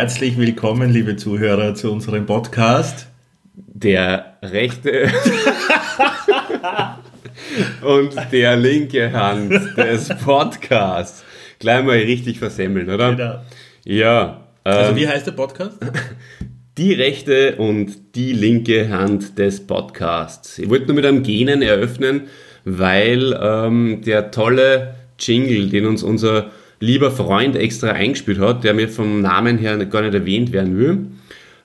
Herzlich willkommen, liebe Zuhörer, zu unserem Podcast. Der rechte und der linke Hand des Podcasts. Gleich mal richtig versemmeln, oder? Genau. Ja. Also ähm, wie heißt der Podcast? die rechte und die linke Hand des Podcasts. Ich wollte nur mit einem Genen eröffnen, weil ähm, der tolle Jingle, den uns unser lieber Freund extra eingespielt hat, der mir vom Namen her gar nicht erwähnt werden will,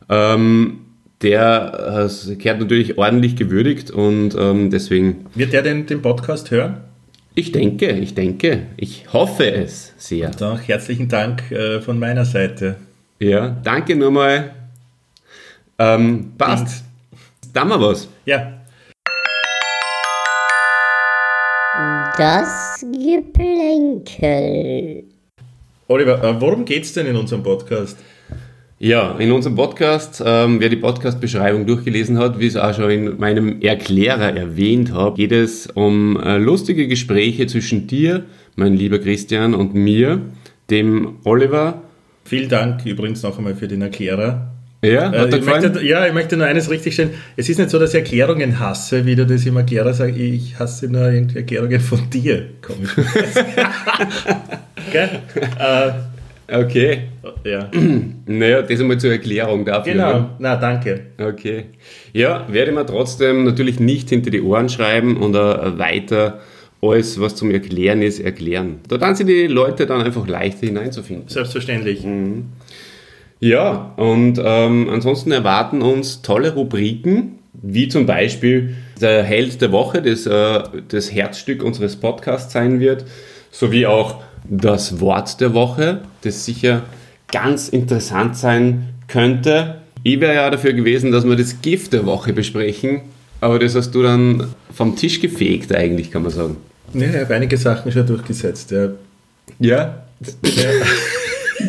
ähm, der äh, kehrt natürlich ordentlich gewürdigt und ähm, deswegen, Wird der denn den Podcast hören? ich denke, ich denke, ich hoffe es sehr. Doch, herzlichen Dank äh, von meiner Seite. Ja, danke nochmal. Ähm, passt. Da haben wir was. Ja, Das Geplänkel. Oliver, äh, worum geht's denn in unserem Podcast? Ja, in unserem Podcast, ähm, wer die Podcast-Beschreibung durchgelesen hat, wie ich es auch schon in meinem Erklärer erwähnt habe, geht es um äh, lustige Gespräche zwischen dir, mein lieber Christian, und mir, dem Oliver. Vielen Dank übrigens noch einmal für den Erklärer. Ja, Äh, ich möchte, ja, ich möchte nur eines richtigstellen. Es ist nicht so, dass ich Erklärungen hasse, wie du das im Erklärer sagst. Ich hasse nur irgendwie Erklärungen von dir. Komisch. Gell? Äh, Okay. ja. Naja, das einmal zur Erklärung dafür. Genau. Na, danke. Okay. Ja, werde ich mir trotzdem natürlich nicht hinter die Ohren schreiben und äh, weiter alles, was zum Erklären ist, erklären. Da dann sind die Leute dann einfach leichter hineinzufinden. Selbstverständlich. Mhm. Ja, und ähm, ansonsten erwarten uns tolle Rubriken, wie zum Beispiel der Held der Woche, das äh, das Herzstück unseres Podcasts sein wird, sowie auch das Wort der Woche, das sicher ganz interessant sein könnte. Ich wäre ja dafür gewesen, dass wir das Gift der Woche besprechen, aber das hast du dann vom Tisch gefegt eigentlich, kann man sagen. Ja, ich habe einige Sachen schon durchgesetzt. Ja. Ja?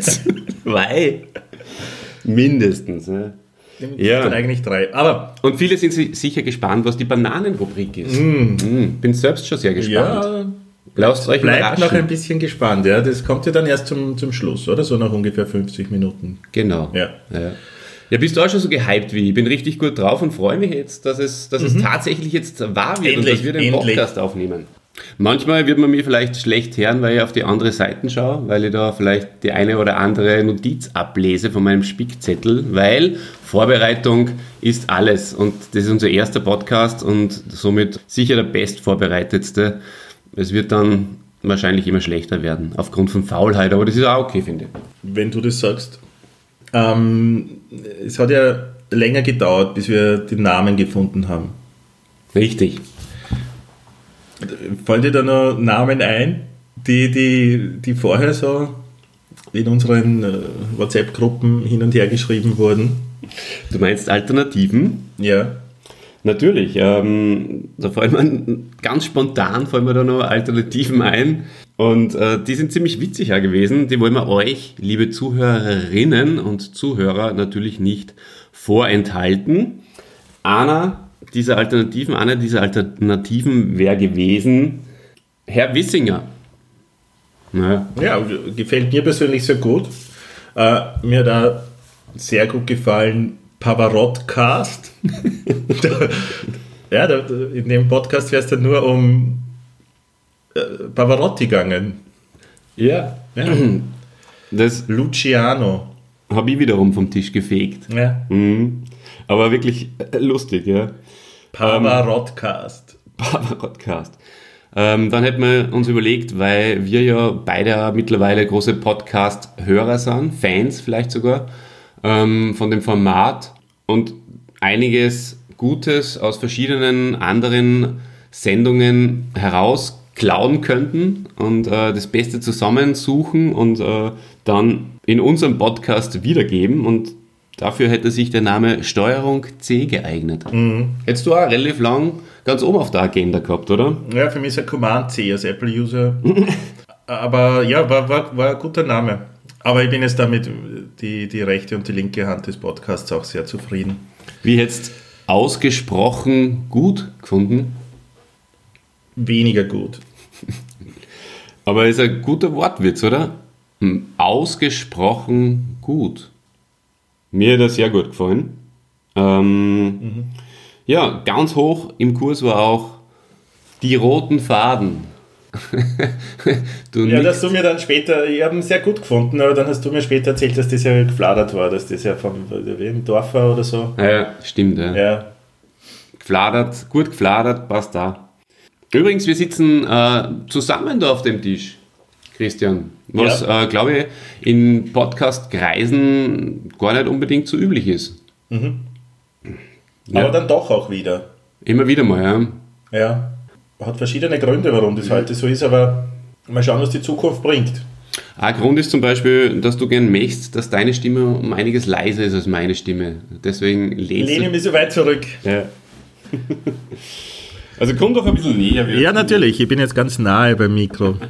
Zwei. Mindestens. Ja. Ja. Dann eigentlich drei. Aber Und viele sind si- sicher gespannt, was die Bananenrubrik ist. Mm. Bin selbst schon sehr gespannt. ja, Lasst euch bleibt noch ein überraschen. bisschen gespannt. Ja. Das kommt ja dann erst zum, zum Schluss, oder? So nach ungefähr 50 Minuten. Genau. Ja. Ja. ja, bist du auch schon so gehypt wie ich? Bin richtig gut drauf und freue mich jetzt, dass es, dass es tatsächlich jetzt wahr wird und Endlich, dass wir den endlich. Podcast aufnehmen. Manchmal wird man mir vielleicht schlecht hören, weil ich auf die andere Seiten schaue, weil ich da vielleicht die eine oder andere Notiz ablese von meinem Spickzettel, weil Vorbereitung ist alles und das ist unser erster Podcast und somit sicher der bestvorbereitetste. Es wird dann wahrscheinlich immer schlechter werden, aufgrund von Faulheit, aber das ist auch okay, finde ich. Wenn du das sagst. Ähm, es hat ja länger gedauert, bis wir den Namen gefunden haben. Richtig. Fallen dir da noch Namen ein, die, die, die vorher so in unseren äh, WhatsApp-Gruppen hin und her geschrieben wurden? Du meinst Alternativen? Ja. Natürlich. Ähm, da fallen mir ganz spontan fallen mir da noch Alternativen ein. Und äh, die sind ziemlich witzig ja gewesen. Die wollen wir euch, liebe Zuhörerinnen und Zuhörer, natürlich nicht vorenthalten. Einer dieser Alternativen, einer dieser Alternativen wäre gewesen Herr Wissinger. Naja, Ja, gefällt mir persönlich sehr gut. Äh, mir auch sehr gut gefallen Pavarottcast. ja, da, in dem Podcast wäre es dann nur um äh, Pavarotti gegangen. ja. Ja. das Luciano. habe ich wiederum vom Tisch gefegt. Ja. Mhm. Aber wirklich äh, lustig, ja. Pavarottcast. Podcast. Ähm, dann hätten wir uns überlegt, weil wir ja beide mittlerweile große Podcast-Hörer sind, Fans vielleicht sogar, ähm, von dem Format und einiges Gutes aus verschiedenen anderen Sendungen herausklauen könnten und äh, das Beste zusammensuchen und äh, dann in unserem Podcast wiedergeben und dafür hätte sich der Name Steuerung C geeignet. Hättest du auch relativ lang ganz oben auf der Agenda gehabt, oder? Ja, für mich ist er Command C als Apple-User. Aber ja, war, war, war ein guter Name. Aber ich bin jetzt damit die, die rechte und die linke Hand des Podcasts auch sehr zufrieden. Wie jetzt ausgesprochen gut gefunden, Weniger gut. aber ist ein guter Wortwitz, oder? Hm, Ausgesprochen gut. Mir hat er sehr gut gefallen. Ähm, Ja, ganz hoch im Kurs war auch die roten Faden. Ja, dass du mir dann später, ich habe ihn sehr gut gefunden, aber dann hast du mir später erzählt, dass das ja gefladert war, dass das ja vom wem Dorf war oder so. ja, ja, stimmt. Ja. Ja, Gefladert, gut gefladert, passt da. Übrigens, wir sitzen äh, zusammen da auf dem Tisch, Christian. Was, Ja. äh, glaube ich, in Podcast-Kreisen gar nicht unbedingt so üblich ist. Ja. aber dann doch auch wieder. Immer wieder mal, ja. Ja, hat verschiedene Gründe, warum das heute so ist, aber mal schauen, was die Zukunft bringt. Ein Grund ist zum Beispiel, dass du gern möchtest, dass deine Stimme um einiges leiser ist als meine Stimme. Deswegen Ich lehnst lehne mich so weit zurück. Ja. Also komm doch ein bisschen näher. Ja, natürlich, ich bin jetzt ganz nahe beim Mikro.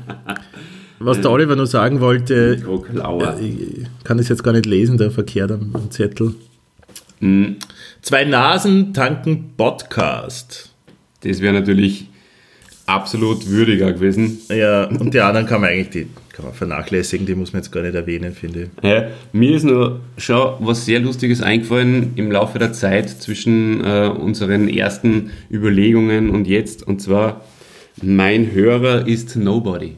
Was der Oliver nur sagen wollte, Mikroklauer. ich kann das jetzt gar nicht lesen, der verkehrt am, am Zettel. Mhm. Zwei Nasen tanken Podcast. Das wäre natürlich absolut würdiger gewesen. Ja, und die anderen kann man eigentlich die, kann man vernachlässigen, die muss man jetzt gar nicht erwähnen, finde ich. Ja, mir ist nur schon was sehr Lustiges eingefallen im Laufe der Zeit zwischen äh, unseren ersten Überlegungen und jetzt. Und zwar, mein Hörer ist Nobody.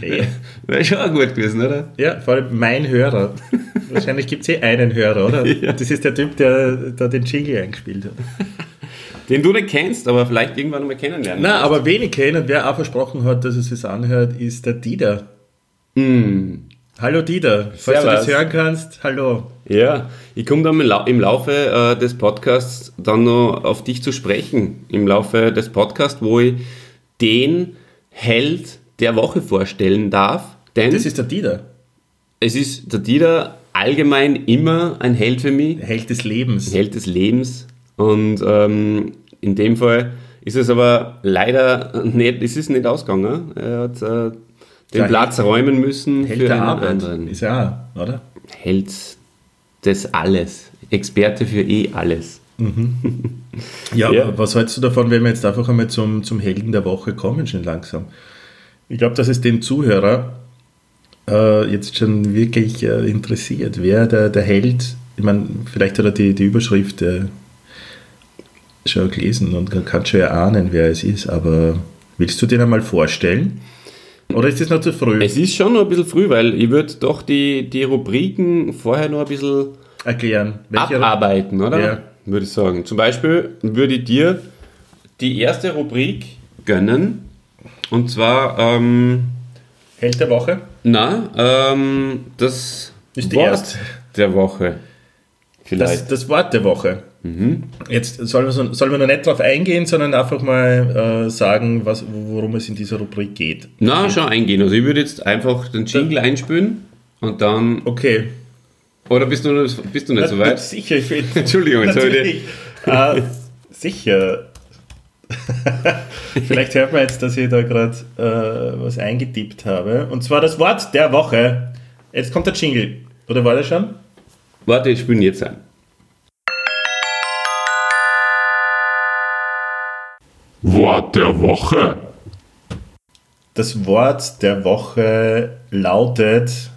Hey. Wäre schon gut gewesen, oder? Ja, vor allem mein Hörer. Wahrscheinlich gibt es eh einen Hörer, oder? Ja. Das ist der Typ, der da den Jingle eingespielt hat. Den du nicht kennst, aber vielleicht irgendwann mal kennenlernen. Na, aber wenig kennen, wer auch versprochen hat, dass es sich anhört, ist der Dieter. Mm. Hallo Dieter, falls du das Servus. hören kannst, hallo. Ja, ich komme dann im Lau- im Laufe äh, des Podcasts dann noch auf dich zu sprechen. Im Laufe des Podcasts, wo ich den Held der Woche vorstellen darf. Denn Das ist der Dieter, es ist der Dieter allgemein immer ein Held für mich, Held des Lebens. Held des Lebens. Und ähm, in dem Fall ist es aber leider nicht, es ist nicht ausgegangen. Er hat äh, den Ja, Platz räumen müssen Held für der einen Arbeit. anderen. Ist ja, auch, oder? Held des Alles. Experte für eh alles. Ja, Ja. aber was hältst du davon, wenn wir jetzt einfach einmal zum, zum Helden der Woche kommen, schon langsam? Ich glaube, dass es den Zuhörer äh, jetzt schon wirklich äh, interessiert, wer der, der Held, ich meine, vielleicht hat er die, die Überschrift äh, schon gelesen und kann- kann schon erahnen, wer es ist, aber willst du den einmal vorstellen? Oder ist das noch zu früh? Es ist schon noch ein bisschen früh, weil ich würde doch die, die Rubriken vorher noch ein bisschen Erklären. Welche- abarbeiten, oder? Ja. Würde ich sagen. Zum Beispiel würde ich dir die erste Rubrik gönnen. Und zwar, ähm, Held der Woche? na, ähm, das Ist die Wort erste. der Woche. Vielleicht. Das, das Wort der Woche. Jetzt sollen wir, so, sollen wir noch nicht drauf eingehen, sondern einfach mal äh, sagen, was, worum es in dieser Rubrik geht. Na, schon eingehen. Also ich würde jetzt einfach den Jingle einspülen und dann. Okay. Oder bist du, noch- bist du nicht so weit? Sicher, ich bin. Entschuldigung, Natürlich. Äh, sicher. Vielleicht hört man jetzt, dass ich da gerade äh, was eingetippt habe. Und zwar das Wort der Woche. Jetzt kommt der Jingle. Oder war das schon? Warte, ich ihn jetzt ein. Wort der Woche. Das Wort der Woche lautet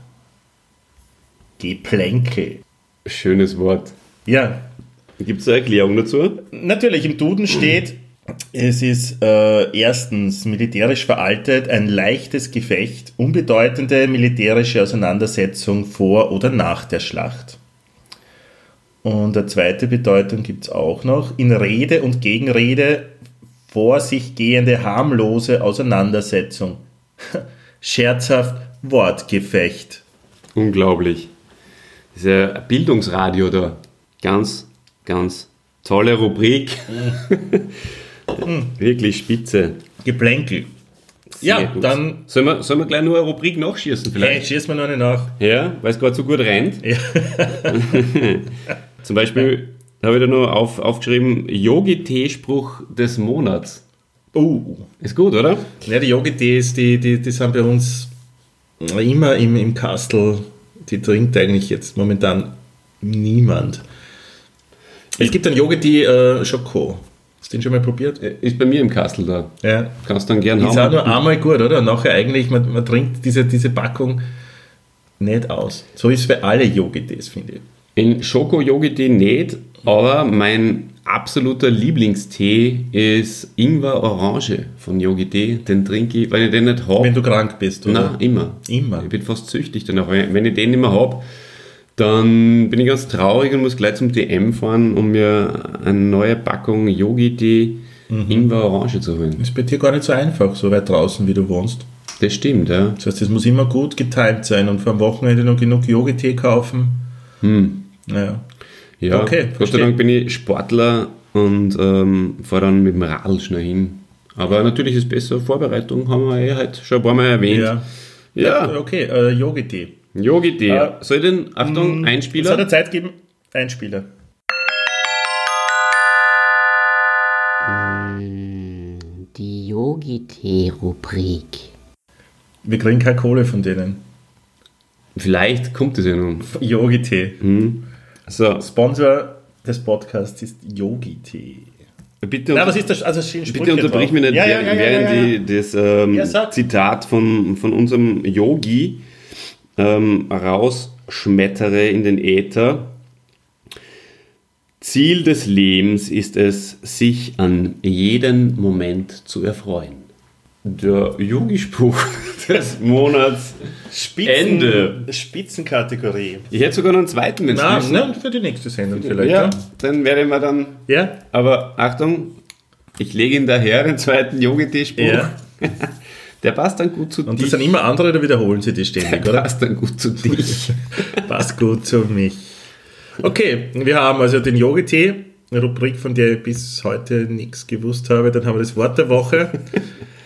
Geplänkel. Schönes Wort. Ja, Gibt es eine Erklärung dazu? Natürlich, im Duden steht, es ist äh, erstens militärisch veraltet, ein leichtes Gefecht, unbedeutende militärische Auseinandersetzung vor oder nach der Schlacht. Und eine zweite Bedeutung gibt es auch noch, in Rede und Gegenrede vor sich gehende harmlose Auseinandersetzung. Scherzhaft Wortgefecht. Unglaublich. Das ist ja ein Bildungsradio da. Ganz, ganz tolle Rubrik. Wirklich spitze. Geplänkel. Sehr Ja, gut. dann Sollen wir, sollen wir gleich nur eine Rubrik nachschießen hey, vielleicht? schieß mir noch eine nach. Ja, weil es gerade so gut rennt. Ja. Zum Beispiel habe ich da noch auf, aufgeschrieben, Yogi-T-Spruch des Monats. Uh. Ist gut, oder? Ja, die Yogi-Tees, die, die, die sind bei uns immer im, im Kastel. Die trinkt eigentlich jetzt momentan niemand. Es gibt einen Yogi-Tee äh, Schoko. Hast du den schon mal probiert? Ist bei mir im Kastel da. Ja. Kannst dann gern Ist auch haben. nur einmal gut, oder? Nachher eigentlich, man, man trinkt diese, diese Packung nicht aus. So ist es für alle Yogi-Tees, finde ich. In Schoko-Yogi-Tee nicht, aber mein absoluter Lieblingstee ist Ingwer-Orange von Yogi-Tee. Den trinke ich, wenn ich den nicht habe. Wenn du krank bist, oder? Nein, immer. Immer. Ich bin fast süchtig danach. Wenn ich den nicht mehr habe, dann bin ich ganz traurig und muss gleich zum DM fahren, um mir eine neue Packung Yogi-Tee Mhm. Ingwer-Orange zu holen. Ist bei dir gar nicht so einfach, so weit draußen, wie du wohnst. Das stimmt, ja. Das heißt, es muss immer gut getimt sein und vor am Wochenende noch genug Yogi-Tee kaufen. Hm. Naja. Ja, Okay, Gott sei. Dank bin ich Sportler und ähm, fahre dann mit dem Radl schnell hin. Aber natürlich ist besser Vorbereitung, haben wir ja heute schon ein paar Mal erwähnt. Ja. Ja, Okay, äh, Yogi-Tee. Yogi-Tee. Äh, Soll ich den, Achtung, Soll Einspieler? der Zeit geben? Einspieler. Die Yogi-Tee-Rubrik. Wir kriegen keine Kohle von denen. Vielleicht kommt es ja noch. Yogi-Tee. So, Sponsor des Podcasts ist Yogi-Tee. bitte, ist das? Also bitte unterbrich mich nicht, Ja, ja, während, ja, während. Die, das ähm. Zitat von, von unserem Yogi ähm, rausschmettere in den Äther. Ziel des Lebens ist es, sich an jeden Moment zu erfreuen. Der Yogi-Spruch des Monats Spitzen, Ende. Spitzenkategorie. Ich hätte sogar noch einen zweiten, wenn wissen. na, für die nächste Sendung vielleicht. ja, Ja. dann werde ich mir dann. ja? Aber Achtung, ich lege ihn daher, den zweiten Yogi-Tee-Spruch. Ja. Der passt dann gut zu Und dich. das sind immer andere, oder wiederholen sie die ständig, Der oder? passt dann gut zu dich. Passt gut zu mich. Okay, wir haben also den Yogi-Tee, eine Rubrik, von der ich bis heute nichts gewusst habe. Dann haben wir das Wort der Woche.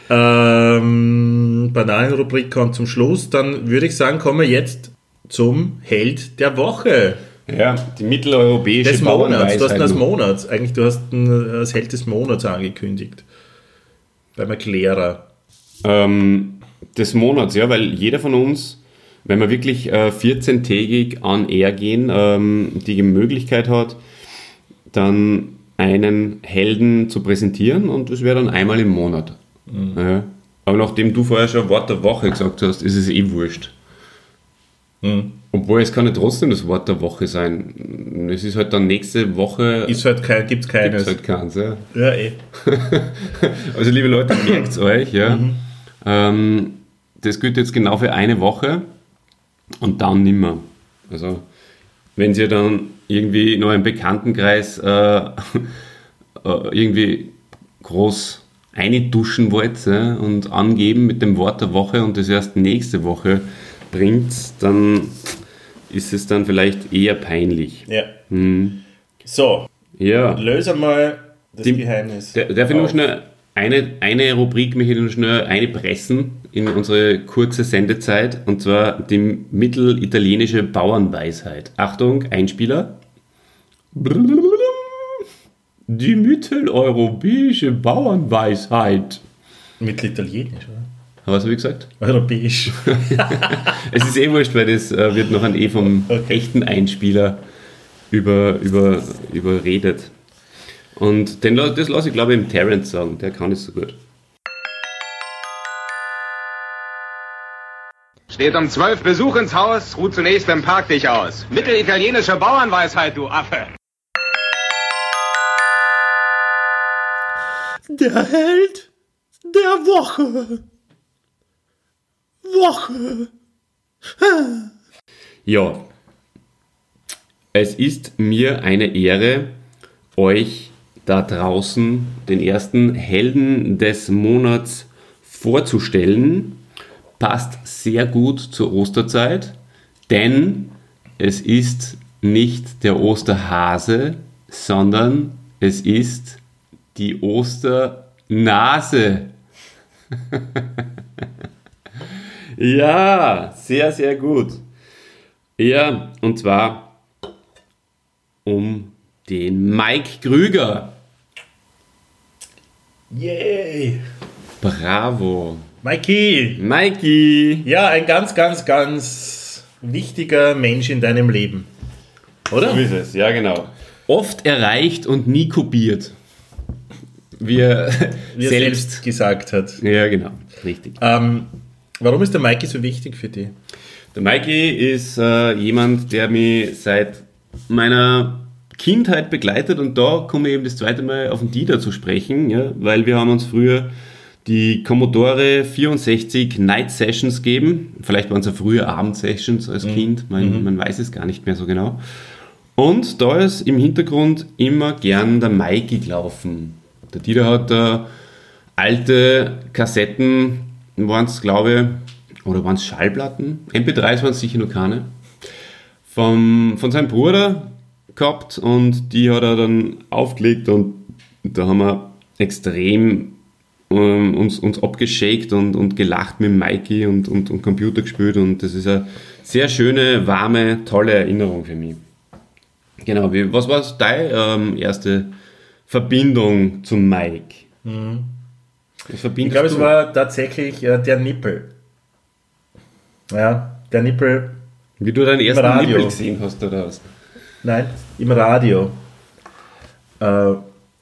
Ähm, Bananenrubrik kommt zum Schluss. Dann würde ich sagen, kommen wir jetzt zum Held der Woche. ja, die mitteleuropäische Des Monats. Du hast ihn als. Monats. Eigentlich, du hast ihn als Held des Monats angekündigt. Beim Erklärer. Ähm, des Monats, ja, weil jeder von uns, wenn wir wirklich äh, 14-tägig on air gehen, ähm, die Möglichkeit hat, dann einen Helden zu präsentieren und das wäre dann einmal im Monat. Ja. Aber nachdem du vorher schon Wort der Woche gesagt hast, ist es eh wurscht. Obwohl es kann ja trotzdem das Wort der Woche sein. Es ist halt dann nächste Woche. Ist halt kein, gibt's gibt's keines. halt keins, ja. Ja, eh. Also liebe Leute, merkt euch, ja. Ähm, das gilt jetzt genau für eine Woche und dann nimmer. Also wenn ihr dann irgendwie noch im Bekanntenkreis äh, äh, irgendwie groß einduschen wollt ja, und angeben mit dem Wort der Woche und das erst nächste Woche bringt, dann ist es dann vielleicht eher peinlich. Ja. So, Ja. löse mal das Die- Geheimnis. Der, darf ich nur schnell eine, eine Rubrik möchte ich nur schnell einpressen in unsere kurze Sendezeit und zwar die mittelitalienische Bauernweisheit. Achtung, Einspieler. Die mitteleuropäische Bauernweisheit. Mittelitalienisch, oder? Was habe ich gesagt? Europäisch. Es ist eh wurscht, weil das äh, wird noch an eh vom Okay. echten Einspieler über, über, überredet. Und den, das lasse ich, glaube ich, im Terrence sagen. Der kann es so gut. Steht um zwölf Besuch ins Haus, ruht zunächst im Park dich aus. Mittelitalienische Bauernweisheit, du Affe. Der Held der Woche. Woche. Ja, es ist mir eine Ehre, euch da draußen den ersten Helden des Monats vorzustellen. Passt sehr gut zur Osterzeit, denn es ist nicht der Osterhase, sondern es ist die Osternase. ja, sehr, sehr gut. Ja, und zwar um den Mike Krüger. Yay. Bravo. Mikey. Mikey. Ja, ein ganz, ganz, ganz wichtiger Mensch in deinem Leben. Oder? So ist es, ja genau. Oft erreicht und nie kopiert. Wie er Wie er selbst. selbst gesagt hat. Ja, genau. Richtig. Ähm, warum ist der Mikey so wichtig für dich? Der Mikey ist äh, jemand, der mich seit meiner Kindheit begleitet und da komme ich eben das zweite Mal auf den Dieter zu sprechen, ja, weil wir haben uns früher die Commodore 64 Night Sessions gegeben. Vielleicht waren es ja früher Abendsessions als Kind, man, man weiß es gar nicht mehr so genau. Und da ist im Hintergrund immer gern der Mikey gelaufen. Der Dieter hat da alte Kassetten, waren es glaube ich, oder waren es Schallplatten? MP3s waren es sicher noch keine. Vom, von seinem Bruder gehabt und die hat er dann aufgelegt und da haben wir extrem ähm, uns, uns abgeschickt und, und gelacht mit Mikey und, und, und Computer gespielt und das ist eine sehr schöne, warme, tolle Erinnerung für mich. Genau, wie, was war deine ähm, erste Verbindung zum Mike? Mhm. Ich glaube, es war tatsächlich äh, der Nippel. Ja, der Nippel. Wie du deinen ersten Radio. Nippel gesehen hast oder was? Nein, im Radio. Äh,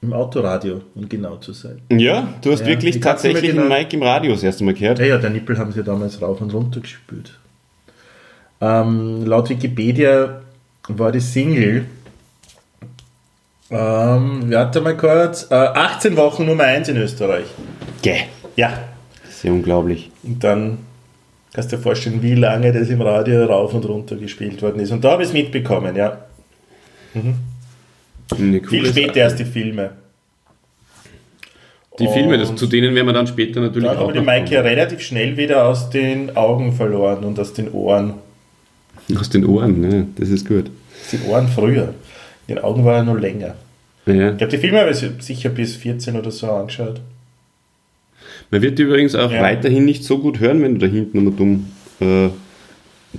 Im Autoradio, um genau zu sein. Ja, du hast Ja, wirklich tatsächlich den genau- Mike im Radio das erste Mal gehört. Ja, ja, der Nippel haben sie damals rauf und runter gespült. Ähm, laut Wikipedia war die Single, ähm, warte mal kurz, äh, 18 Wochen Nummer 1 in Österreich. Gäh. Ja, Sehr unglaublich. und dann kannst du dir vorstellen, wie lange das im Radio rauf und runter gespielt worden ist. Und da habe ich es mitbekommen, ja. Eine Viel später Sache. erst die Filme. Die Filme, das, Und zu denen werden wir dann später natürlich Dann auch habe ich die noch Maike relativ schnell wieder aus den Augen verloren und aus den Ohren. Aus den Ohren, ne? das ist gut. Die Ohren früher. Die Augen waren ja noch länger. Ja. Ich habe die Filme aber sicher bis 14 oder so angeschaut. Man wird übrigens auch Ja. weiterhin nicht so gut hören, wenn du da hinten immer dumm äh,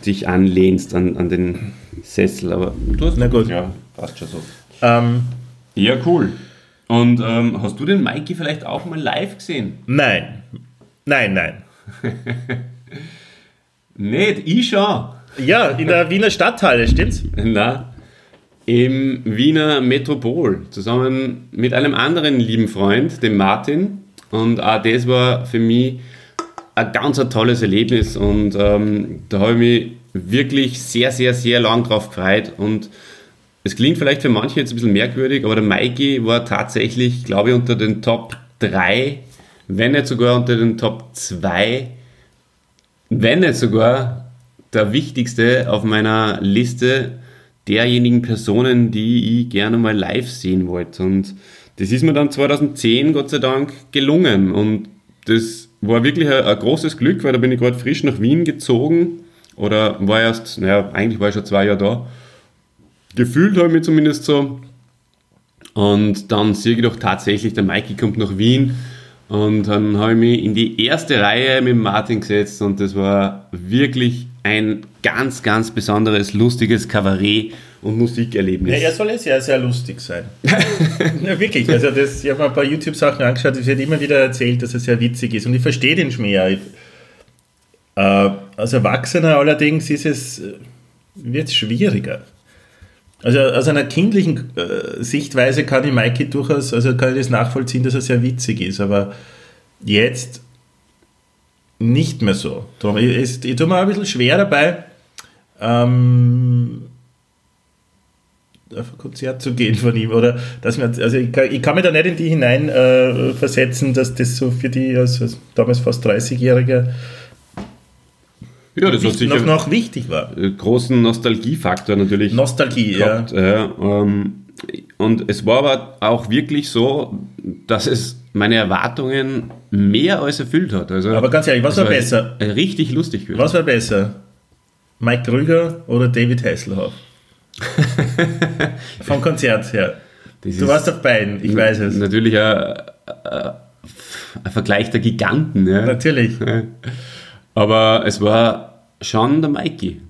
dich anlehnst an, an den Sessel, aber du hast Na gut. Ja, passt schon so. Ähm, Ja, cool. Und ähm, hast du den Mikey vielleicht auch mal live gesehen? nein. Nein, nein. Nicht, ich schon. Ja, in der Wiener Stadthalle, stimmt's? Na, im Wiener Metropol, zusammen mit einem anderen lieben Freund, dem Martin. Und auch das war für mich ein ganz ein tolles Erlebnis. Und ähm, da habe ich mich wirklich sehr, sehr, sehr lang drauf gefreut. Und es klingt vielleicht für manche jetzt ein bisschen merkwürdig, aber der Mikey war tatsächlich, glaube ich, unter den Top 3, wenn nicht sogar unter den Top 2, wenn nicht sogar der wichtigste auf meiner Liste derjenigen Personen, die ich gerne mal live sehen wollte. Und das ist mir dann 2010 Gott sei Dank gelungen. Und das war wirklich ein, ein großes Glück, weil da bin ich gerade frisch nach Wien gezogen oder war erst, naja, eigentlich war ich schon zwei Jahre da. Gefühlt habe ich mich zumindest so. Und dann sehe ich doch tatsächlich, der Mikey kommt nach Wien. Und dann habe ich mich in die erste Reihe mit Martin gesetzt und das war wirklich ein ganz, ganz besonderes, lustiges Kabarett- und Musikerlebnis. Ja, er soll ja sehr, sehr lustig sein. ja, wirklich. Also das, ich habe mir ein paar YouTube-Sachen angeschaut, es wird immer wieder erzählt, dass er sehr witzig ist. Und ich verstehe den Schmäh. Ich, äh, als Erwachsener allerdings ist es, äh, wird es schwieriger. Also aus einer kindlichen äh, Sichtweise kann ich Mikey durchaus, also kann ich das nachvollziehen, dass er sehr witzig ist, aber jetzt nicht mehr so. Ich, ich, ich tue mir ein bisschen schwer dabei, ähm, auf ein Konzert zu gehen von ihm. Oder dass man, also ich kann, ich kann mich da nicht in die hinein äh, versetzen, dass das so für die als, als damals fast 30-Jährige ja, das sicher noch, noch wichtig war. einen großen Nostalgiefaktor natürlich. Nostalgie, ja. gehabt. Ja, ähm, und es war aber auch wirklich so, dass es meine Erwartungen mehr als erfüllt hat. Also, Aber ganz ehrlich, was war besser? Richtig lustig gewesen. Was war besser? Mike Krüger oder David Hasselhoff? Vom Konzert her. Das Du warst auf beiden, ich weiß es. Natürlich ein, ein, Vergleich der Giganten. Ja. Natürlich. Aber es war schon der Mikey.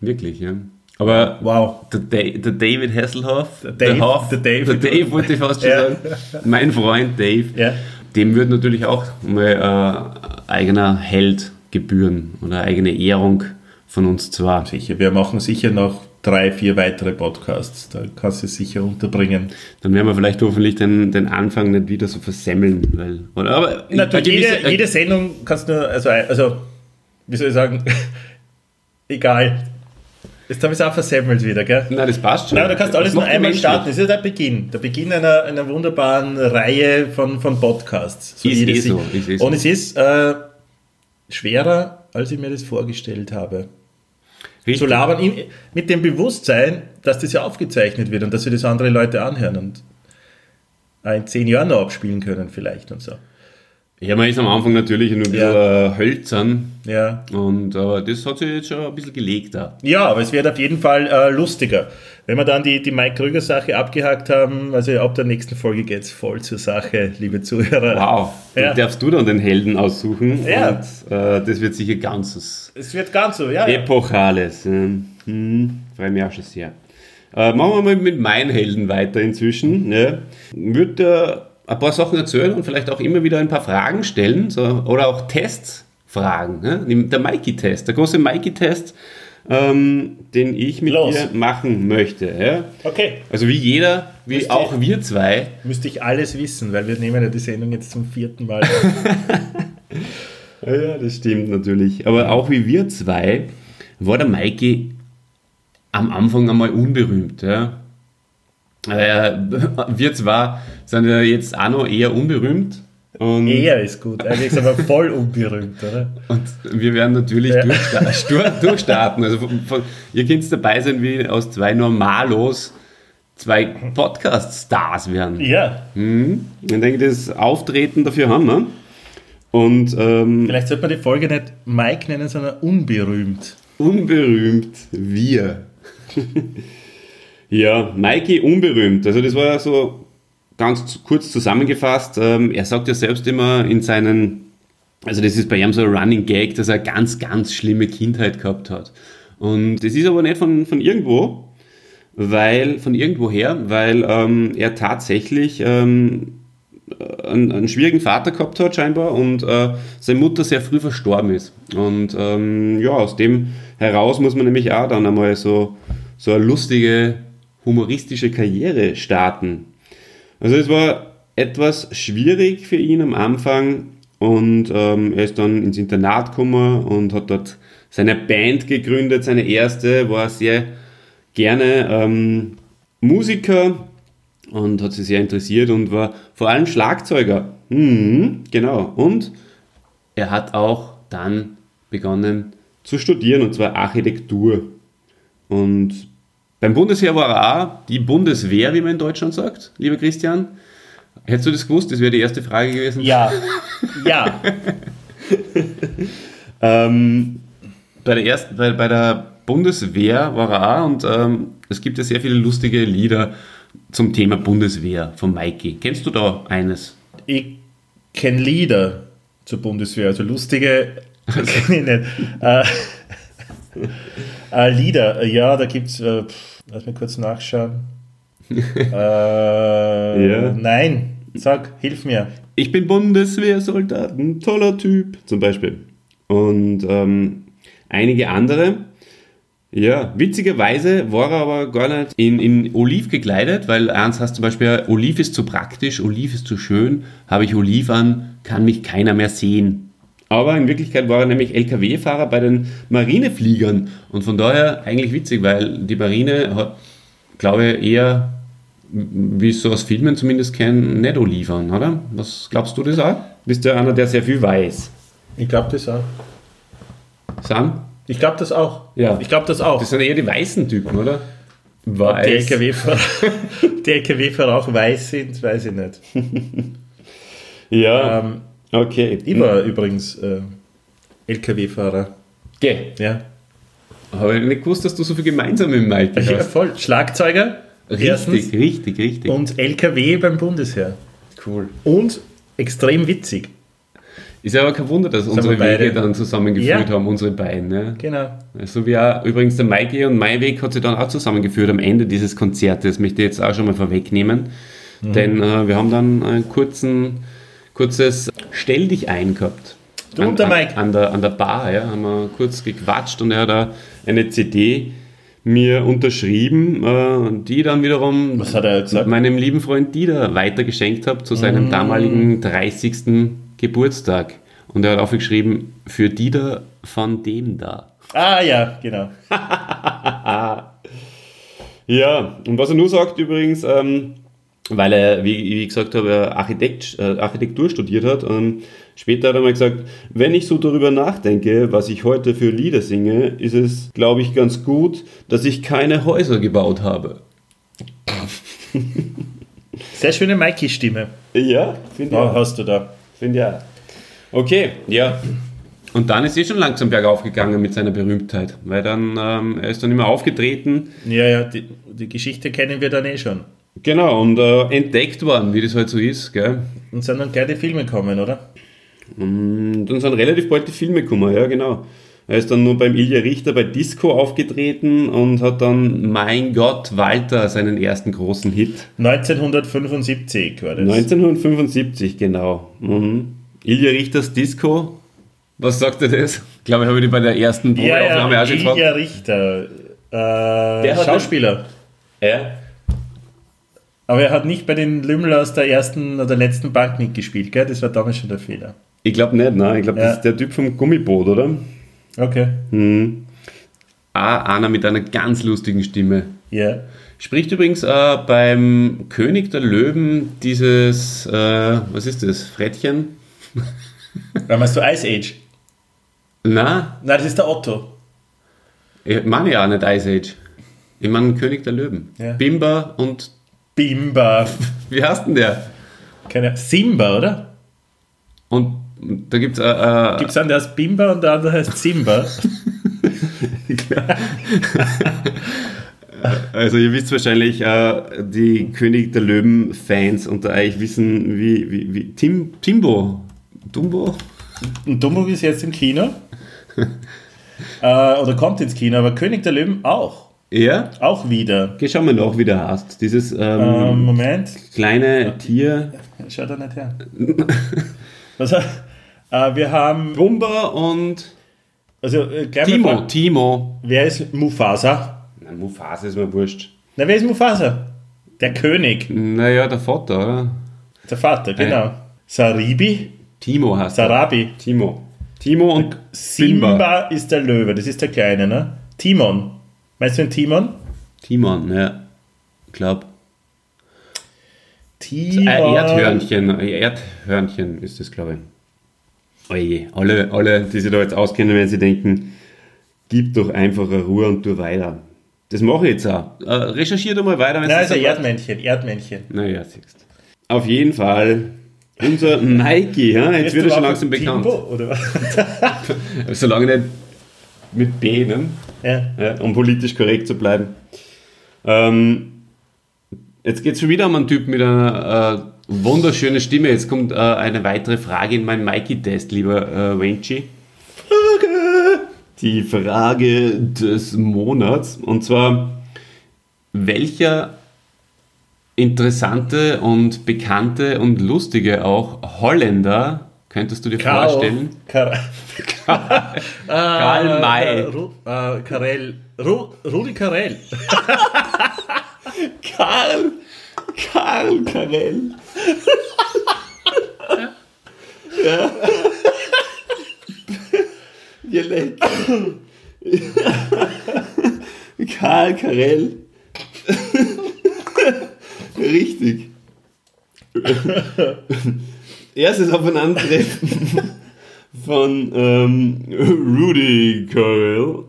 Wirklich, ja. Aber Wow. der, Da- der David Hasselhoff, der, Dave, Hoff, der Dave. der Dave wollte ich fast schon Ja. sagen, mein Freund Dave, Ja. dem wird natürlich auch mal äh, eigener Held gebühren oder eigene Ehrung von uns zwar. Sicher, wir machen sicher noch drei, vier weitere Podcasts. Da kannst du es sicher unterbringen. Dann werden wir vielleicht hoffentlich den, den Anfang nicht wieder so versemmeln. Weil, oder, aber Natürlich, eine jede, jede Sendung kannst du, also, also, wie soll ich sagen, Egal. Jetzt habe ich es auch versemmelt wieder, gell? Nein, das passt schon. Nein, du kannst alles nur einmal starten. Das ist ja der Beginn. Der Beginn einer, einer wunderbaren Reihe von, von Podcasts. Ist wie eh so, ist eh so. Und es ist äh, schwerer, als ich mir das vorgestellt habe. Richtig. Zu labern im, mit dem Bewusstsein, dass das ja aufgezeichnet wird und dass wir das andere Leute anhören und in zehn Jahren noch abspielen können vielleicht und so. Ja, man ist am Anfang natürlich nur ein bisschen Ja. äh, hölzern. Ja. Und aber das hat sich jetzt schon ein bisschen gelegt da. Ja, aber es wird auf jeden Fall äh, lustiger. Wenn wir dann die, die Mike Krüger-Sache abgehakt haben, also ab der nächsten Folge geht es voll zur Sache, liebe Zuhörer. Wow, Ja. dann darfst du dann den Helden aussuchen. Ja. Und äh, das wird sicher ganz was Es wird ganz so, ja. Epochales. Ähm, Hm, freue mich auch schon sehr. Äh, machen wir mal mit meinen Helden weiter inzwischen. Ne? Würde äh, ein paar Sachen erzählen und vielleicht auch immer wieder ein paar Fragen stellen so, oder auch Tests fragen. Ne? Der Mikey-Test, der große Mikey-Test, ähm, den ich mit Los. dir machen möchte. Ja? Okay, Also wie jeder, wie Müsst ihr- auch wir zwei, müsste ich alles wissen, weil wir nehmen ja die Sendung jetzt zum vierten Mal. ja, das stimmt natürlich. Aber auch wie wir zwei war der Mikey am Anfang einmal unberühmt. Ja. Äh, wir zwei sind ja jetzt auch noch eher unberühmt. Und, er ist gut, er ist aber voll unberühmt, oder? und wir werden natürlich Ja. durchsta stur- durchstarten. Also von, von, ihr könnt dabei sein, wie aus zwei Normalos zwei Podcast-Stars werden. Ja, Mhm. Ich denke, das Auftreten dafür haben wir. Und ähm, vielleicht sollte man die Folge nicht Mike nennen, sondern unberühmt. Unberühmt wir. ja, Mikey unberühmt. Also das war so ganz kurz zusammengefasst. Ähm, er sagt ja selbst immer in seinen, also das ist bei ihm so ein Running Gag, dass er eine ganz, ganz schlimme Kindheit gehabt hat. Und das ist aber nicht von, von irgendwo, weil, von irgendwoher, weil ähm, er tatsächlich ähm, einen, einen schwierigen Vater gehabt hat scheinbar und äh, seine Mutter sehr früh verstorben ist. Und ähm, ja, aus dem heraus muss man nämlich auch dann einmal so, so eine lustige, humoristische Karriere starten. Also es war etwas schwierig für ihn am Anfang und ähm, er ist dann ins Internat gekommen und hat dort seine Band gegründet, seine erste, war sehr gerne ähm, Musiker und hat sich sehr interessiert und war vor allem Schlagzeuger. Mhm, genau. Und er hat auch dann begonnen zu studieren und zwar Architektur. Und beim Bundesheer war er auch die Bundeswehr, wie man in Deutschland sagt, lieber Christian. Hättest du das gewusst? Das wäre die erste Frage gewesen. Ja, ja. Ähm, bei, der ersten, bei, bei der Bundeswehr war er auch und ähm, es gibt ja sehr viele lustige Lieder zum Thema Bundeswehr von Mikey. Kennst du da eines? Ich kenne Lieder zur Bundeswehr, also lustige kenne ich nicht. Äh, äh, Lieder, ja, da gibt es, äh, lass mich kurz nachschauen. äh, Ja. Nein, sag, hilf mir. Ich bin Bundeswehrsoldat, ein toller Typ, zum Beispiel. Und ähm, einige andere. Ja, witzigerweise war er aber gar nicht in, in Oliv gekleidet, weil eins heißt zum Beispiel, Oliv ist zu praktisch, Oliv ist zu schön, habe ich Oliv an, kann mich keiner mehr sehen. Aber in Wirklichkeit war er nämlich LKW-Fahrer bei den Marinefliegern und von daher eigentlich witzig, weil die Marine hat, glaube ich, eher, wie ich so aus Filmen zumindest kenne, nicht Oliv an, oder? Was glaubst du das auch? Bist du einer, der sehr viel weiß? Ich glaube das auch. Sam? Ich glaube das auch. Ja. Ich glaube das auch. Das sind eher die weißen Typen, oder? Ob die Weiß. LKW-Fahrer die LKW-Fahrer auch weiß sind, weiß ich nicht. Ja, Ähm, okay. ich war übrigens äh, LKW-Fahrer. Geh. Ja. Habe ich nicht gewusst, dass du so viel gemeinsam mit Mike ja, hast. voll. Schlagzeuger. erstens. Richtig, richtig, richtig. Und LKW beim Bundesheer. cool. Und extrem witzig. Ist ja aber kein Wunder, dass unsere wir beide. Wege dann zusammengeführt Ja. haben, unsere beiden. Ne? Genau. So wie auch, übrigens der Mikey und mein Weg hat sich dann auch zusammengeführt am Ende dieses Konzertes. Möchte ich jetzt auch schon mal vorwegnehmen. Mhm. Denn äh, wir haben dann ein kurzen, kurzes Stell dich ein gehabt. Du und der Mike. An, an, der, an der Bar, ja, haben wir kurz gequatscht und er hat da eine CD mir unterschrieben, äh, die dann wiederum Was hat er gesagt? meinem lieben Freund Dieter weitergeschenkt habe zu seinem damaligen 30. Geburtstag. Und er hat aufgeschrieben, für Dieter von dem da. Ah ja, genau. Ja, und was er nur sagt übrigens, ähm, weil er, wie, wie ich gesagt habe, Architekt, äh, Architektur studiert hat, ähm, später hat er mal gesagt, wenn ich so darüber nachdenke, was ich heute für Lieder singe, ist es, glaube ich, ganz gut, dass ich keine Häuser gebaut habe. Sehr schöne Mikey-Stimme. Ja, finde Ja, hast du da. Finde ja. Okay, ja. Und dann ist eh schon langsam bergauf gegangen mit seiner Berühmtheit, weil dann, ähm, er ist dann immer aufgetreten, Ja, ja, die, die Geschichte kennen wir dann eh schon. Genau, und äh, entdeckt worden, wie das halt so ist, gell. Und sind dann gleich die Filme kommen, oder? Und dann sind relativ bald die Filme gekommen, ja, genau. Er ist dann nur beim Ilja Richter bei Disco aufgetreten und hat dann Mein Gott, Walter, seinen ersten großen Hit. 1975 war das. 1975, genau. Mhm. Ilja Richters Disco, was sagt er das? Ich glaube, ich habe die bei der ersten ja, Probeaufnahme ja, auch schon gefragt. Ilja Richter. Äh, hat Schauspieler. Ja. Aber er hat nicht bei den Lümmel aus der ersten oder letzten Bank mitgespielt, gell? Das war damals schon der Fehler. Ich glaube nicht, nein. Ich glaube, Ja. das ist der Typ vom Gummiboot, oder? Okay. Ah, einer mit einer ganz lustigen Stimme. Ja. Spricht übrigens äh, beim König der Löwen dieses, äh, was ist das, Frettchen? Dann meinst du Ice Age? Na, Nein, das ist der Otto. ich meine ja auch nicht Ice Age. Ich meine König der Löwen. Ja. Bimba und, Bimba. wie heißt denn der? Keine Simba, oder? Und da gibt es, äh, äh, Gibt es einen, der heißt Bimba und der andere heißt Simba? also ihr wisst wahrscheinlich, äh, die König der Löwen-Fans unter euch wissen, wie, wie, wie Tim, Timbo, Dumbo? Und Dumbo ist jetzt im Kino. äh, oder kommt ins Kino, aber König der Löwen auch. Ja? Auch wieder. Okay, schauen wir noch, wie der heißt. Dieses ähm, Ähm, Moment. kleine Tier. Schau da nicht her. Was, äh, wir haben. Bumba und Also, äh, gleich mal Timo. Timo. Wer ist Mufasa? Na, Mufasa ist mir wurscht. Na, wer ist Mufasa? Der König. Naja, der Vater, oder? Der Vater, genau. Saribi? Timo heißt er. Sarabi. Timo. Timo und Simba Simba. ist der Löwe, das ist der Kleine, ne? Timon. Meinst du den Timon? Timon, ja. Glaub. Timon. Äh, Erdhörnchen. Erdhörnchen ist das, glaube ich. Oje, alle, alle, die sich da jetzt auskennen, wenn sie denken, gib doch einfach eine Ruhe und tu weiter. Das mache ich jetzt auch. Äh, recherchiert einmal weiter, wenn Nein, ein Erdmännchen, Erdmännchen. Naja, siehst Auf jeden Fall. Unser Nike, ja, jetzt wird er schon langsam bekannt. Oder? Solange nicht mit B, ne? Ja. ja, um politisch korrekt zu bleiben. Ähm, jetzt geht es schon wieder um einen Typ mit einer äh, wunderschönen Stimme. Jetzt kommt äh, eine weitere Frage in meinen Mikey-Test, lieber äh, Wenchi. Die Frage des Monats. Und zwar, welcher interessante und bekannte und lustige auch Holländer könntest du dir vorstellen? Kar Karl May. Äh, Ru äh, Karel. Ru Rudi Karel. Karl, Karl Karel. ja. Wir leck. Karl Karel. Richtig. Erstes Aufeinandertreffen von ähm, Rudy Karel.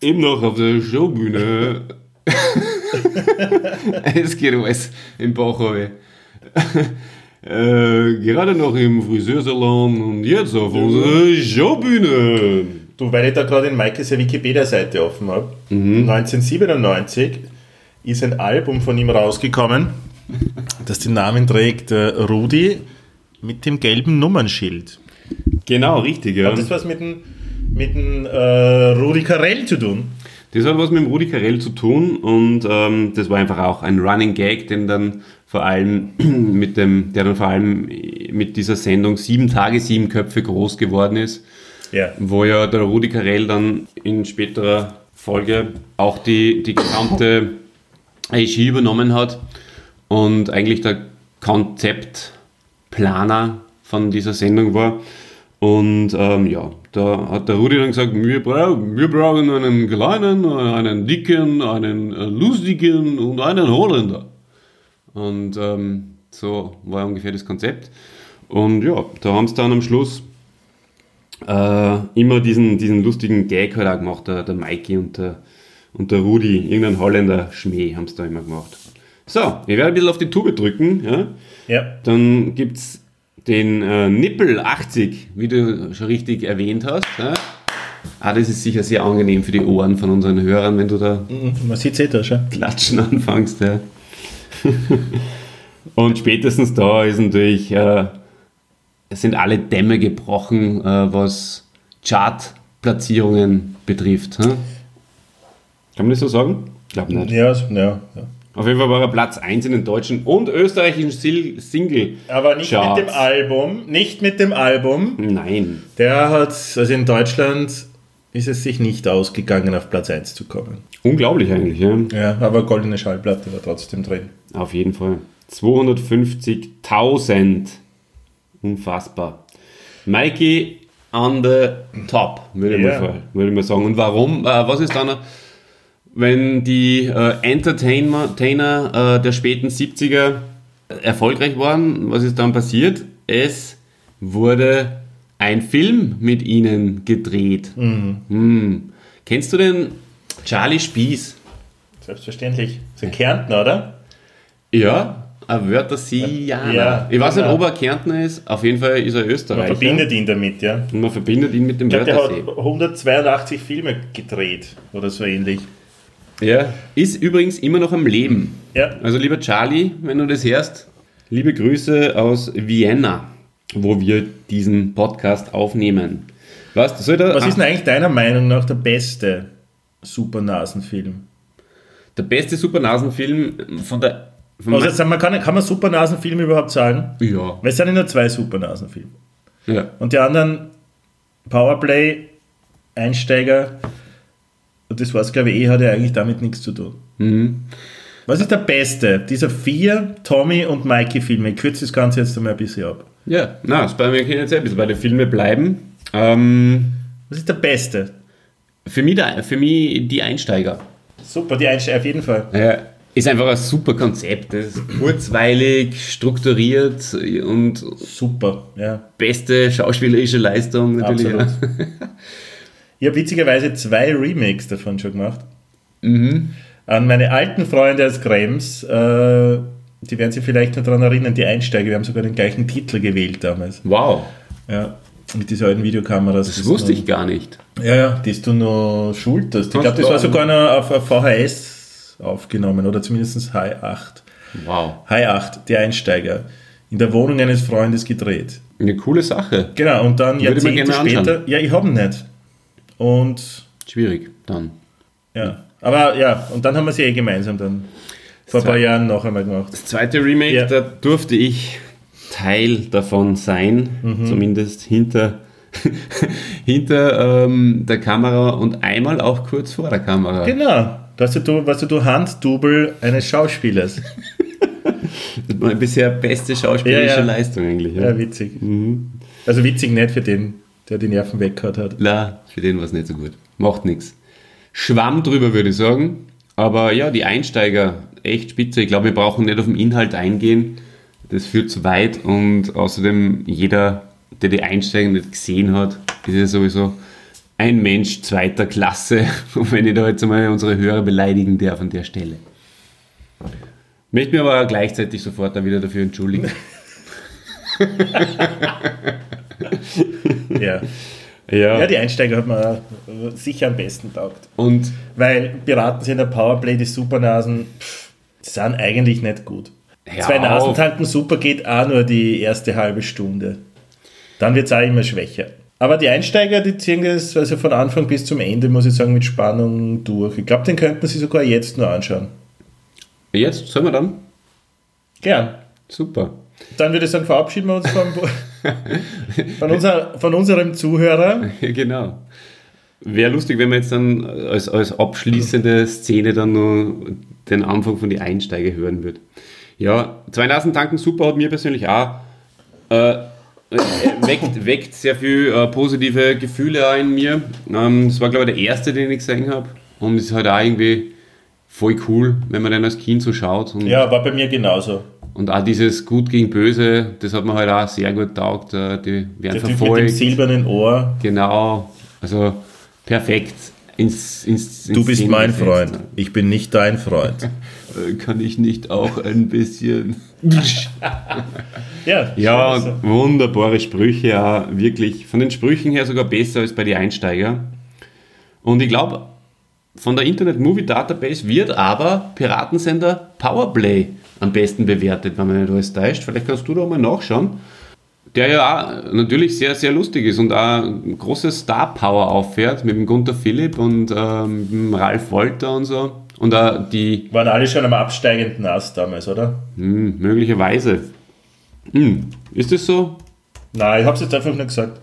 Eben noch auf der Showbühne. es geht alles im Bauch runter. äh, gerade noch im Friseursalon und jetzt auf unserer Showbühne. Du, weil ich da gerade in Maikes Wikipedia-Seite offen habe. Mhm. 1997 ist ein Album von ihm rausgekommen, das den Namen trägt äh, Rudi mit dem gelben Nummernschild. Genau, richtig, ja. Hat das was mit dem, mit dem äh, Rudi Carell zu tun? Das hat was mit dem Rudi Carell zu tun und ähm, das war einfach auch ein Running Gag, den dann vor allem mit dem, der dann vor allem mit dieser Sendung Sieben Tage, Sieben Köpfe groß geworden ist, Ja. wo ja der Rudi Carell dann in späterer Folge auch die, die gesamte Regie übernommen hat und eigentlich der Konzeptplaner von dieser Sendung war. Und ähm, ja, Da hat der Rudi dann gesagt, wir, bra wir brauchen einen kleinen, einen dicken, einen äh, lustigen und einen Holländer. Und ähm, so war ungefähr das Konzept. Und ja, da haben sie dann am Schluss äh, immer diesen, diesen lustigen Gag halt auch gemacht, der, der Mikey und der, und der Rudi, irgendein Holländer Schmäh haben sie da immer gemacht. So, ich werde ein bisschen auf die Tube drücken, ja. Ja. Dann gibt es den äh, Nippel 80, wie du schon richtig erwähnt hast. Ja. Ah, das ist sicher sehr angenehm für die Ohren von unseren Hörern, wenn du da Man sieht es eh da schon. klatschen anfängst. Ja. Und spätestens da ist natürlich, äh, sind alle Dämme gebrochen, äh, was Chartplatzierungen betrifft. Hä? Kann man das so sagen? Ich glaube nicht. Ja, ja, ja. Auf jeden Fall war er Platz 1 in den deutschen und österreichischen Sil- Single. Aber nicht Charts. mit dem Album. Nicht mit dem Album. Nein. Der hat, also in Deutschland ist es sich nicht ausgegangen, auf Platz 1 zu kommen. Unglaublich eigentlich, ja. Ja, aber goldene Schallplatte war trotzdem drin. Auf jeden Fall. 250.000. Unfassbar. Mikey on the top, würde ich, Ja. mal, würde mal sagen. Und warum? Äh, was ist dann, wenn die äh, Entertainer äh, der späten 70er erfolgreich waren? Was ist dann passiert? Es wurde ein Film mit ihnen gedreht. Hm. Kennst du den Charlie Spieß? Selbstverständlich. In Kärnten, oder? Ja, ein Wörtersianer. Ja, ich weiß nicht, ob er Kärntner ist. Auf jeden Fall ist er Man Österreicher. verbindet ihn damit, ja. Und man verbindet ihn mit dem Ich glaube, der Wörthersee. hat 182 Filme gedreht oder so ähnlich. Ja, ist übrigens immer noch am Leben. Ja. Also lieber Charlie, wenn du das hörst, liebe Grüße aus Vienna, wo wir diesen Podcast aufnehmen. Was, soll der, Was ist denn eigentlich deiner Meinung nach der beste Supernasenfilm? der beste Supernasenfilm von der... Also jetzt, wir, kann, kann man Supernasenfilme überhaupt sagen? ja. Weil es sind ja nur zwei Supernasenfilme. ja. Und die anderen Powerplay, Einsteiger, und das ich, eh, hat ja eigentlich damit nichts zu tun. Mhm. Was ist der beste dieser vier Tommy und Mikey Filme? Ich kürze das Ganze jetzt einmal ein bisschen ab. Ja, na, mir kann jetzt ein bisschen bei den Filmen bleiben. Ähm, Was ist der beste? für, mich der, für mich die Einsteiger. Super, die Einsteiger auf jeden Fall. Ja, ist einfach ein super Konzept. Das ist kurzweilig, strukturiert und Super, ja. beste schauspielerische Leistung natürlich. Absolut. Ich habe witzigerweise zwei Remakes davon schon gemacht. Mhm. An meine alten Freunde aus Krems, äh, die werden sich vielleicht noch daran erinnern, die Einsteiger, wir haben sogar den gleichen Titel gewählt damals. Wow, Ja, mit dieser alten Videokameras. das wusste ich gar nicht. Ja, ja, die du noch schultest. Ich glaube, das war sogar noch auf, auf VHS aufgenommen oder zumindest High 8. Wow, High 8, die Einsteiger. In der Wohnung eines Freundes gedreht. eine coole Sache. Genau, und dann Würde Jahrzehnte später. Ja, ich habe ihn nicht. Und Schwierig dann. ja, aber ja, und dann haben wir sie eh gemeinsam dann vor ein paar Jahren noch einmal gemacht. Das zweite Remake, Ja. da durfte ich Teil davon sein, Mhm. zumindest hinter, hinter ähm, der Kamera und einmal auch kurz vor der Kamera. Genau. Das hast du, was du Handdouble eines Schauspielers. Das war bisher beste schauspielerische Ja, ja. Leistung eigentlich. Ja. Ja, witzig. Also witzig nicht für den, der die Nerven weggehauen hat. Na, für den war es nicht so gut. Macht nichts. Schwamm drüber, würde ich sagen. Aber ja, die Einsteiger, echt spitze. Ich glaube, wir brauchen nicht auf den Inhalt eingehen. Das führt zu weit. Und außerdem, jeder, der die Einsteiger nicht gesehen hat, ist ja sowieso ein Mensch zweiter Klasse. Und wenn ich da jetzt einmal unsere Hörer beleidigen darf an der Stelle. Möchte mir aber gleichzeitig sofort da wieder dafür entschuldigen. Ja. Ja, ja, die Einsteiger hat man sicher am besten taugt. und Weil Piraten sind der Powerplay, die Supernasen pff, sind eigentlich nicht gut. Hör Zwei. Nasentanken super geht auch nur die erste halbe Stunde. Dann wird es auch immer schwächer. Aber die Einsteiger, die ziehen das also von Anfang bis zum Ende, muss ich sagen, mit Spannung durch. Ich glaube, den könnten Sie sogar jetzt nur anschauen. jetzt sollen wir dann? Gern. Super. Dann würde ich sagen, verabschieden wir uns vom, von, unser, von unserem Zuhörer. Genau. Wäre lustig, wenn wir jetzt dann als, als abschließende Szene dann nur den Anfang von die Einsteiger hören würden. Ja, 2000 Tanken super hat mir persönlich auch äh, äh, weckt, weckt sehr viel äh, positive Gefühle auch in mir. Ähm, das war, glaube ich, der erste, den ich gesehen habe. Und es ist halt auch irgendwie voll cool, wenn man den als Kind so schaut. Ja, war bei mir genauso. Und auch dieses Gut gegen Böse, das hat mir halt auch sehr gut taugt. Äh, die werden Der Typ mit dem verfolgt. silbernen Ohr. Genau, also perfekt. Ins, ins, Du ins bist Szene mein. Freund. Ich bin nicht dein Freund. Äh, Kann ich nicht auch ein bisschen. Ja, Ja, so. wunderbare Sprüche, ja, wirklich. Von den Sprüchen her sogar besser als bei den Einsteiger. Und ich glaube, von der Internet Movie Database wird aber Piratensender Powerplay am besten bewertet, wenn man nicht alles täuscht. Vielleicht kannst du da mal nachschauen. Der ja auch natürlich sehr, sehr lustig ist und auch ein großes Star-Power auffährt mit dem Gunther Philipp und ähm, mit dem Ralf Wolter und so. Und auch die Waren alle schon am absteigenden Ast damals, oder? hm, möglicherweise. Hm, ist das so? Nein, ich hab's jetzt einfach nur gesagt.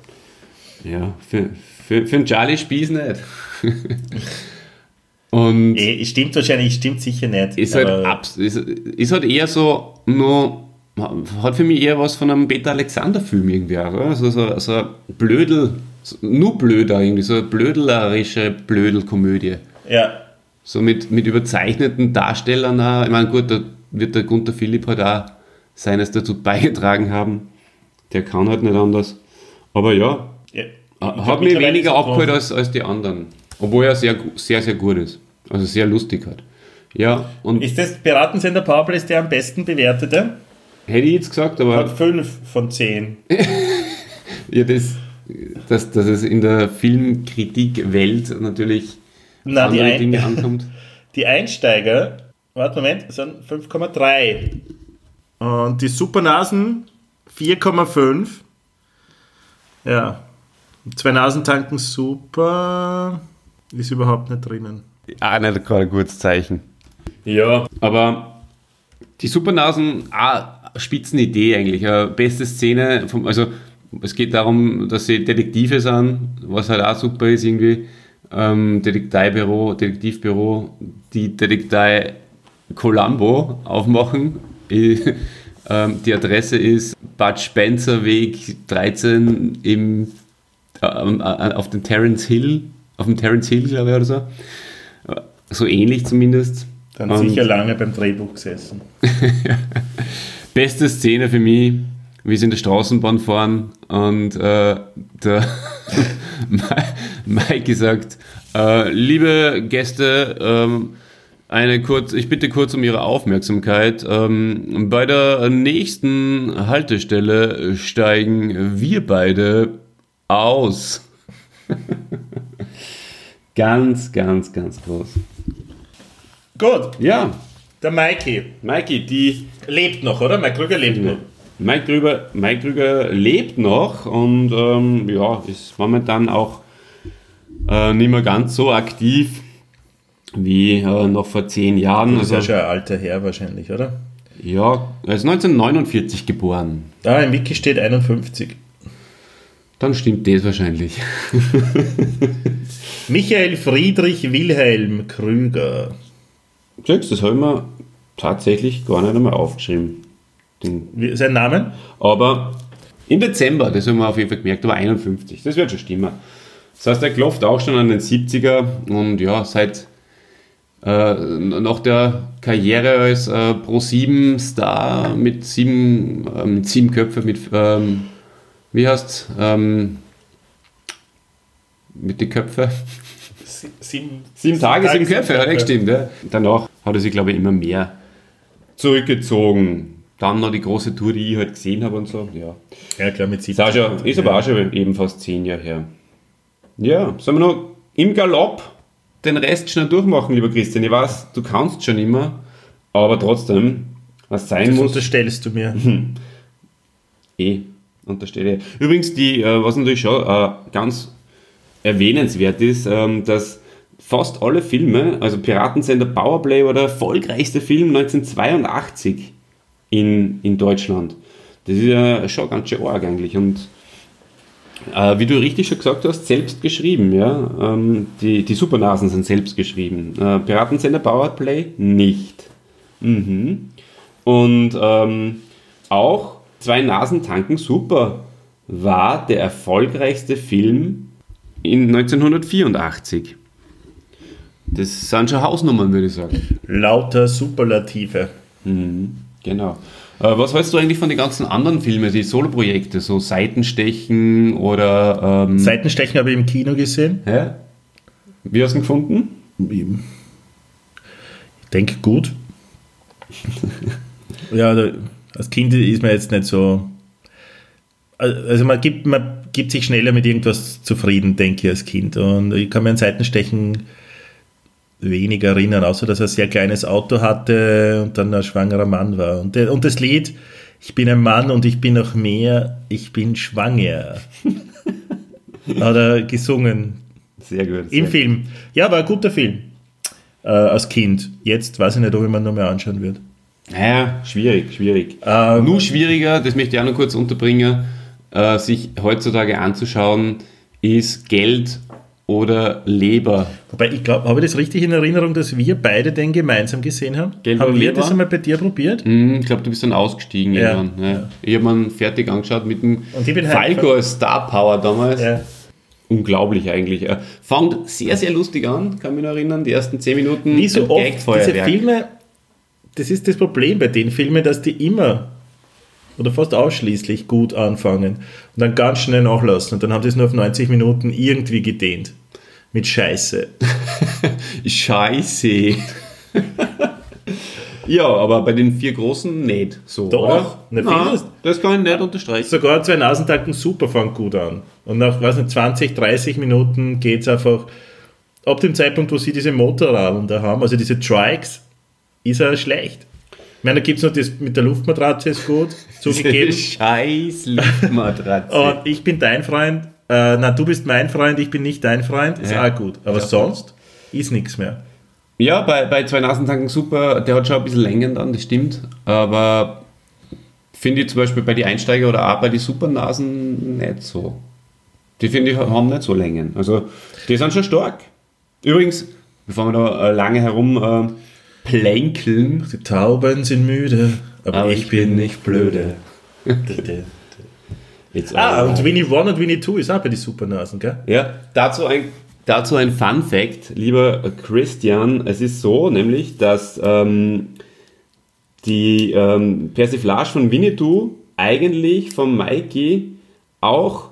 Ja, für, für, für einen Charlie Spieß nicht. Und Eh, stimmt wahrscheinlich, stimmt sicher nicht. ist halt, abs ist, ist halt eher so, nur, hat für mich eher was von einem Peter Alexander-Film irgendwie auch, oder? So, so, so ein Blödel, nur blöder irgendwie, so eine blödlerische Blödelkomödie. Ja, So mit, mit überzeichneten Darstellern auch. Ich meine, gut, da wird der Gunther Philipp halt auch seines dazu beigetragen haben. Der kann halt nicht anders. Aber ja, ja. hat mich mittlerweile weniger abgeholt als, als die anderen. Obwohl er sehr, sehr, sehr gut ist. Also sehr lustig hat. Ja, und Ist das Piratensender Powerplay der am besten bewertete? hätte ich jetzt gesagt, Hat aber 5 von 10. ja, das, dass, dass es in der Filmkritik-Welt natürlich Na, die, andere Ein Dinge ankommt. die Einsteiger, warte Moment, sind 5,3. Und die Supernasen 4,5. Ja. Zwei Nasentanken super. Ist überhaupt nicht drinnen. Auch nicht gerade ein gutes Zeichen. Ja, aber die Supernasen, ah, Spitzenidee eigentlich. Eine beste Szene, vom, also es geht darum, dass sie Detektive sind, was halt auch super ist irgendwie. Ähm, Detektivbüro, Detektivbüro, die Detektei Columbo aufmachen. Ähm, die Adresse ist Bud Spencer Weg 13 im, ähm, äh, auf dem Terence Hill, auf dem Terence Hill, glaube ich, oder so. So ähnlich zumindest. Dann Und sicher lange beim Drehbuch gesessen. Beste Szene für mich, wie sie in der Straßenbahn fahren und äh, der Mike sagt, äh, liebe Gäste, ähm, eine kurz, ich bitte kurz um Ihre Aufmerksamkeit. Ähm, bei der nächsten Haltestelle steigen wir beide aus. ganz, ganz, ganz groß. Gut, Ja, der Mikey Mikey, die lebt noch, oder? Mike Krüger lebt noch. Mike Krüger, Mike Krüger lebt noch und ähm, ja, ist momentan auch äh, nicht mehr ganz so aktiv wie äh, noch vor zehn Jahren. Das ist ja Also, schon ein alter Herr wahrscheinlich, oder? ja, er ist 1949 geboren. Da im Wiki steht 51. Dann stimmt das wahrscheinlich. Michael Friedrich Wilhelm Krüger. Du, das habe ich mir tatsächlich gar nicht einmal aufgeschrieben. Den Wie, sein Name? Aber im Dezember, das haben wir auf jeden Fall gemerkt, aber 51, das wird schon stimmen. Das heißt, er klopft auch schon an den 70er und ja, seit äh, nach der Karriere als äh, Pro-7-Star mit sieben, äh, mit sieben Köpfen, mit, ähm, wie heißt ähm, mit den Köpfen? Sieben, Sieben Tage, sieben Köpfe, hat er gestimmt. Ja. Danach hat er sich, glaube ich, immer mehr zurückgezogen. Dann noch die große Tour, die ich halt gesehen habe und so. Ja. Ja, klar, mit Ist, sieben. auch schon, ist aber auch schon eben fast zehn Jahre her. Ja, sollen wir noch im Galopp den Rest schnell durchmachen, lieber Christian? Ich weiß, du kannst schon immer, aber trotzdem, was sein Das muss, unterstellst du mir. eh, unterstelle ich. Übrigens, die, äh, was natürlich schon äh, ganz erwähnenswert ist, ähm, dass fast alle Filme, also Piratensender Powerplay war der erfolgreichste Film 1982 in, in Deutschland. Das ist ja schon ganz schön arg eigentlich. Und äh, wie du richtig schon gesagt hast, selbst geschrieben, ja. Ähm, die, die Supernasen sind selbst geschrieben. Äh, Piratensender Powerplay nicht. Mhm. Und ähm, auch zwei Nasen tanken super war der erfolgreichste Film in 1984? Das sind schon Hausnummern, würde ich sagen. Lauter Superlative. Genau. Äh, was hältst du eigentlich von den ganzen anderen Filmen, die Soloprojekte, so Seitenstechen oder. Ähm, Seitenstechen habe ich im Kino gesehen. hä? Wie hast du ihn gefunden? Ich denke gut. ja, als Kind ist man jetzt nicht so. Also man gibt, man gibt sich schneller mit irgendwas zufrieden, denke ich, als Kind. Und ich kann mir an Seitenstechen wenig erinnern, außer dass er ein sehr kleines Auto hatte und dann ein schwangerer Mann war. Und, der, und das Lied, ich bin ein Mann und ich bin noch mehr, ich bin schwanger. Hat er gesungen. Sehr gut. Im sehr Film. Ja, war ein guter Film. Äh, als Kind. Jetzt weiß ich nicht, ob ich mir noch mehr anschauen würde. Naja, schwierig, schwierig. Ähm, Nur schwieriger, das möchte ich auch noch kurz unterbringen, äh, sich heutzutage anzuschauen, ist Geld oder Leber. Wobei, ich glaube, habe ich das richtig in Erinnerung, dass wir beide den gemeinsam gesehen haben? Geld haben wir Leber? das einmal bei dir probiert? Hm, ich glaube, du bist dann ausgestiegen Ja, irgendwann. Ja. Ich habe mir fertig angeschaut mit dem Falco als Star Power damals. Unglaublich eigentlich. Fängt sehr, sehr lustig an, kann mich noch erinnern. Die ersten 10 Minuten. Wie so oft, diese. Filme, das ist das Problem bei den Filmen, dass die immer oder fast ausschließlich gut anfangen und dann ganz schnell nachlassen und dann haben sie es nur auf 90 Minuten irgendwie gedehnt. Mit Scheiße. Scheiße. ja, aber bei den vier großen nicht so. Doch, oder? na, das kann ich nicht unterstreichen. Sogar zwei Nasentakten super fängt gut an. Und nach weiß nicht, 20, 30 Minuten geht es einfach, ab dem Zeitpunkt, wo sie diese Motorradeln da haben, also diese Trikes, ist er schlecht. Ich meine, da gibt es noch das mit der Luftmatratze, ist gut, zugegeben. Scheiß Luftmatratze. Und ich bin dein Freund, äh, na, du bist mein Freund, ich bin nicht dein Freund, ist Ja. auch gut. Aber sonst ist nichts mehr. Ja, bei, bei zwei Nasentanken super, der hat schon ein bisschen Längen dann, das stimmt. Aber finde ich zum Beispiel bei den Einsteiger oder auch bei den Supernasen nicht so. Die finde ich haben nicht so Längen. Also die sind schon stark. Übrigens, bevor wir da lange herum äh, plänkeln, Die Tauben sind müde, aber, Aber ich, bin nicht blöde. ah, äh, und Winnie 1 und Winnie 2 ist auch bei den Supernasen, gell? Ja, dazu ein, dazu ein Fun Fact, lieber Christian. Es ist so, nämlich, dass ähm, die ähm, Persiflage von Winnetou eigentlich von Mikey auch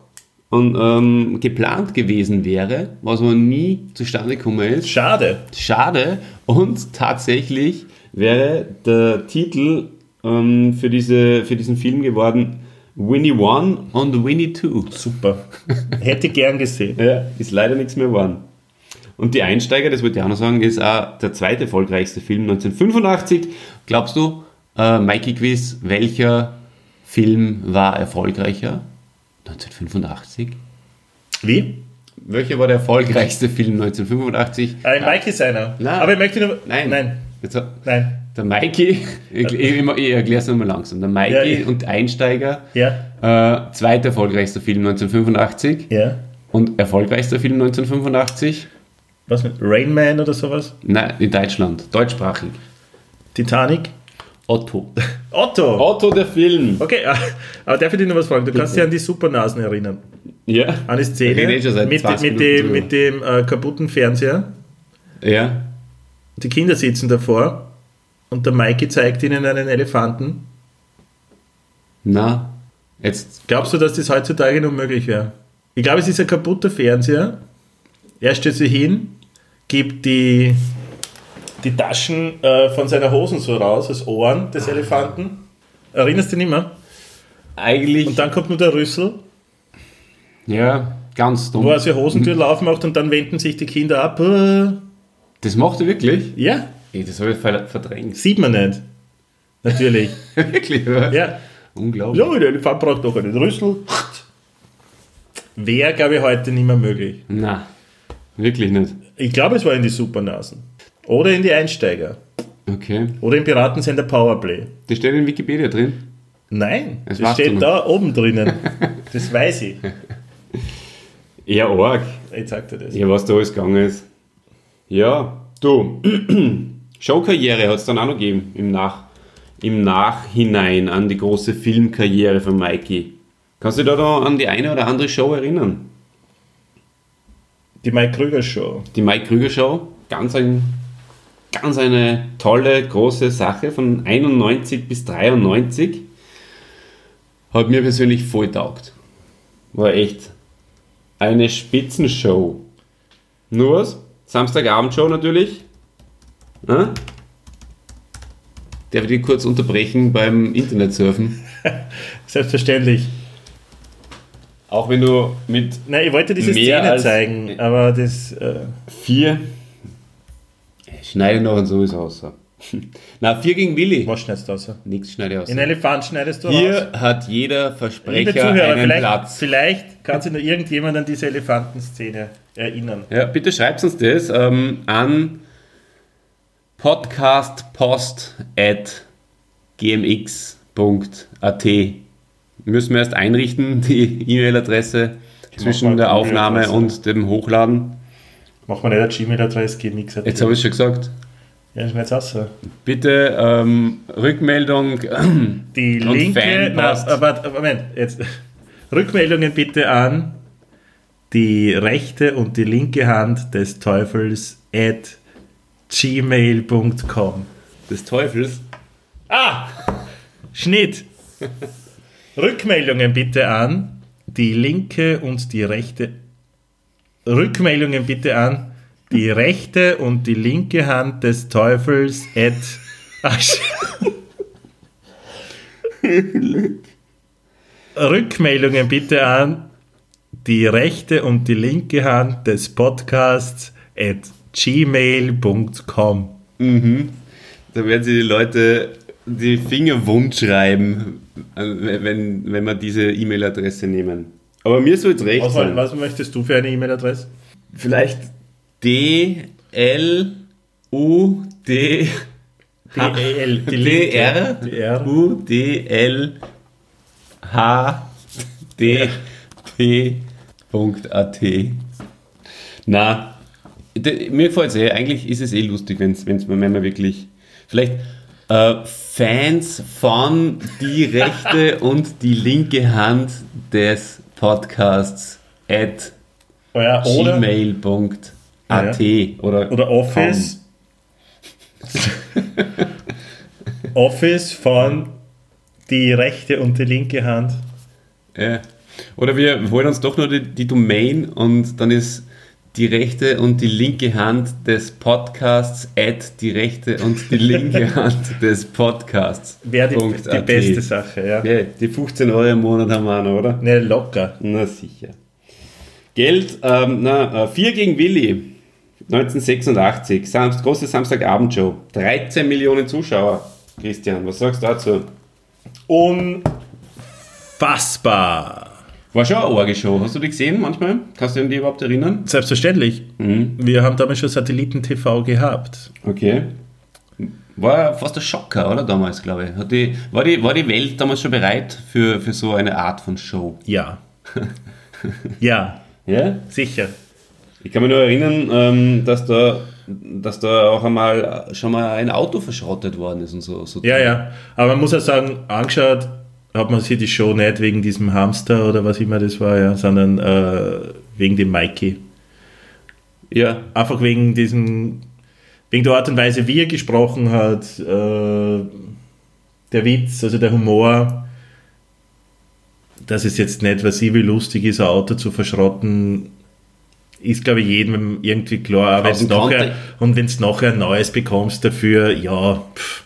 und, ähm, geplant gewesen wäre, was aber nie zustande gekommen ist. Schade. Schade. Und tatsächlich wäre der Titel ähm, für, diese, für diesen Film geworden Winnie One und Winnie Two. Super. Hätte gern gesehen. Ja, ist leider nichts mehr geworden. Und die Einsteiger, das wollte ich auch noch sagen, ist auch der zweite erfolgreichste Film 1985. Glaubst du, äh, Mikey Quiz, welcher Film war erfolgreicher? 1985? Wie? Welcher war der erfolgreichste Film 1985? Ein Mike ist einer. Nein. Aber ich möchte nur. Nein. Nein. Jetzt, Nein. der Mikey, ich, ich, ich erkläre es nochmal langsam. Der Mikey Ja. und Einsteiger, Ja. äh, zweiter erfolgreichster Film 1985 Ja. und erfolgreichster Film 1985? Was mit Rain Man oder sowas? Nein, in Deutschland, deutschsprachig. Titanic? Otto. Otto! Otto der Film. Okay, ah, aber darf ich dich noch was fragen? Du kannst dich an die Supernasen erinnern. Ja. An die Szene mit, 20 mit, dem, mit dem äh, kaputten Fernseher. Ja. Die Kinder sitzen davor und der Mikey zeigt ihnen einen Elefanten. Na, jetzt. Glaubst du, dass das heutzutage noch möglich wäre? Ich glaube, es ist ein kaputter Fernseher. Er stellt sich hin, gibt die, die Taschen äh, von seiner Hosen so raus, als Ohren des Elefanten. Erinnerst du dich nicht mehr? Eigentlich. Und dann kommt nur der Rüssel, ja, ganz dumm. wo er seine Hosentür aufmacht und dann wenden sich die Kinder ab. Äh, Das macht er wirklich? Ja, Ey, das habe ich ver- verdrängt. sieht man nicht. Natürlich. wirklich, oder? Ja. Unglaublich. Ja, der Elefant braucht doch einen Rüssel. Wäre, glaube ich, heute nicht mehr möglich. Na, wirklich nicht. Ich glaube, es war in die Supernasen. Oder in die Einsteiger. Okay. Oder im Piratensender Powerplay. Das steht in Wikipedia drin. Nein, Das das steht da oben drinnen. Das weiß ich. Ja, arg. Jetzt sagt er das. Ja, was da alles gegangen ist. Ja, du. Showkarriere hat es dann auch noch gegeben im, Nach, im Nachhinein an die große Filmkarriere von Mikey. Kannst du dich da, da an die eine oder andere Show erinnern? Die Mike Krüger Show. Die Mike Krüger Show, ganz, ein, ganz eine tolle, große Sache von 91 bis 93. Hat mir persönlich voll taugt. War echt eine Spitzenshow. Nur was? Samstagabendshow natürlich. Ja? Darf ich dich kurz unterbrechen beim Internetsurfen? Selbstverständlich. Auch wenn du mit Nein, ich wollte diese Szene zeigen, aber das. Äh, vier. Schneide noch und so ist aus. so. Na, vier gegen Willi. was schneidest du aus? Nichts schneide ich aus. In Elefant schneidest du raus. Hier hat jeder Liebe Versprecher Zuhörer, einen vielleicht, Platz. vielleicht kann sich noch irgendjemand an diese Elefantenszene erinnern. Ja, bitte schreibt uns das ähm, an podcastpost at gmx.at. Müssen wir erst einrichten, die E-Mail-Adresse zwischen der Aufnahme und dem Hochladen. Machen wir nicht eine Gmail-Adresse, geht nichts. Jetzt habe ich schon gesagt. Ja, schneid's aus. so. Bitte ähm, Rückmeldung. Die linke, na, Fanpost. aber Moment, jetzt Rückmeldungen bitte an die rechte und die linke Hand des Teufels at gmail.com. des Teufels. Ah! Schnitt! Rückmeldungen bitte an die linke und die rechte. Rückmeldungen bitte an die rechte und die linke Hand des Teufels at. Rückmeldungen bitte an die rechte und die linke Hand des Podcasts at gmail.com. Da werden sich die Leute die Finger wund schreiben, äh, wenn, wenn wir diese E-Mail-Adresse nehmen. Aber mir soll es recht Was, sein. was möchtest du für eine E-Mail-Adresse? Vielleicht D, L, U, D, DL, die D. R. U, D, L, H, D, P, Punkt, AT. Na, mir gefällt es eh. Eigentlich ist es eh lustig, wenn's, wenn's, wenn man wirklich. Vielleicht äh, Fans von die rechte und die linke Hand des Podcasts at Oh ja, oder, gmail.at oder, oder Office. Office von die rechte und die linke Hand. Ja. Oder wir holen uns doch nur die, die Domain und dann ist die rechte und die linke Hand des Podcasts at die rechte und die linke Hand des Podcasts. Wäre die, die beste Sache, ja. Ja, die 15 Euro im Monat haben wir auch noch, oder? Ne, locker. Na sicher. Geld, ähm, na, äh, 4 gegen Willi, 1986, Samst, große Samstagabendshow, 13 Millionen Zuschauer. Christian, was sagst du dazu? Unfassbar. War schon eine Orgel-Show. Hast du die gesehen manchmal? Kannst du dich an die überhaupt erinnern? Selbstverständlich. Wir haben damals schon Satelliten-TV gehabt. Okay. War fast ein Schocker, oder damals, glaube ich. Die, war, die, war die Welt damals schon bereit für, für so eine Art von Show? Ja. ja, Ja? sicher. Ich kann mich nur erinnern, ähm, dass, da, dass da auch einmal schon mal ein Auto verschrottet worden ist und so. so Ja, ja. Aber man muss ja sagen, angeschaut hat man sich die Show nicht wegen diesem Hamster oder was immer das war, ja, sondern äh, wegen dem Mikey. Ja, Einfach wegen diesem, wegen der Art und Weise, wie er gesprochen hat, äh, der Witz, also der Humor, dass es jetzt nicht, was sie wie lustig ist, ein Auto zu verschrotten, ist, glaube ich, jedem irgendwie klar. Aber Aus wenn's nachher, und wenn du nachher ein neues bekommst dafür, ja, pff,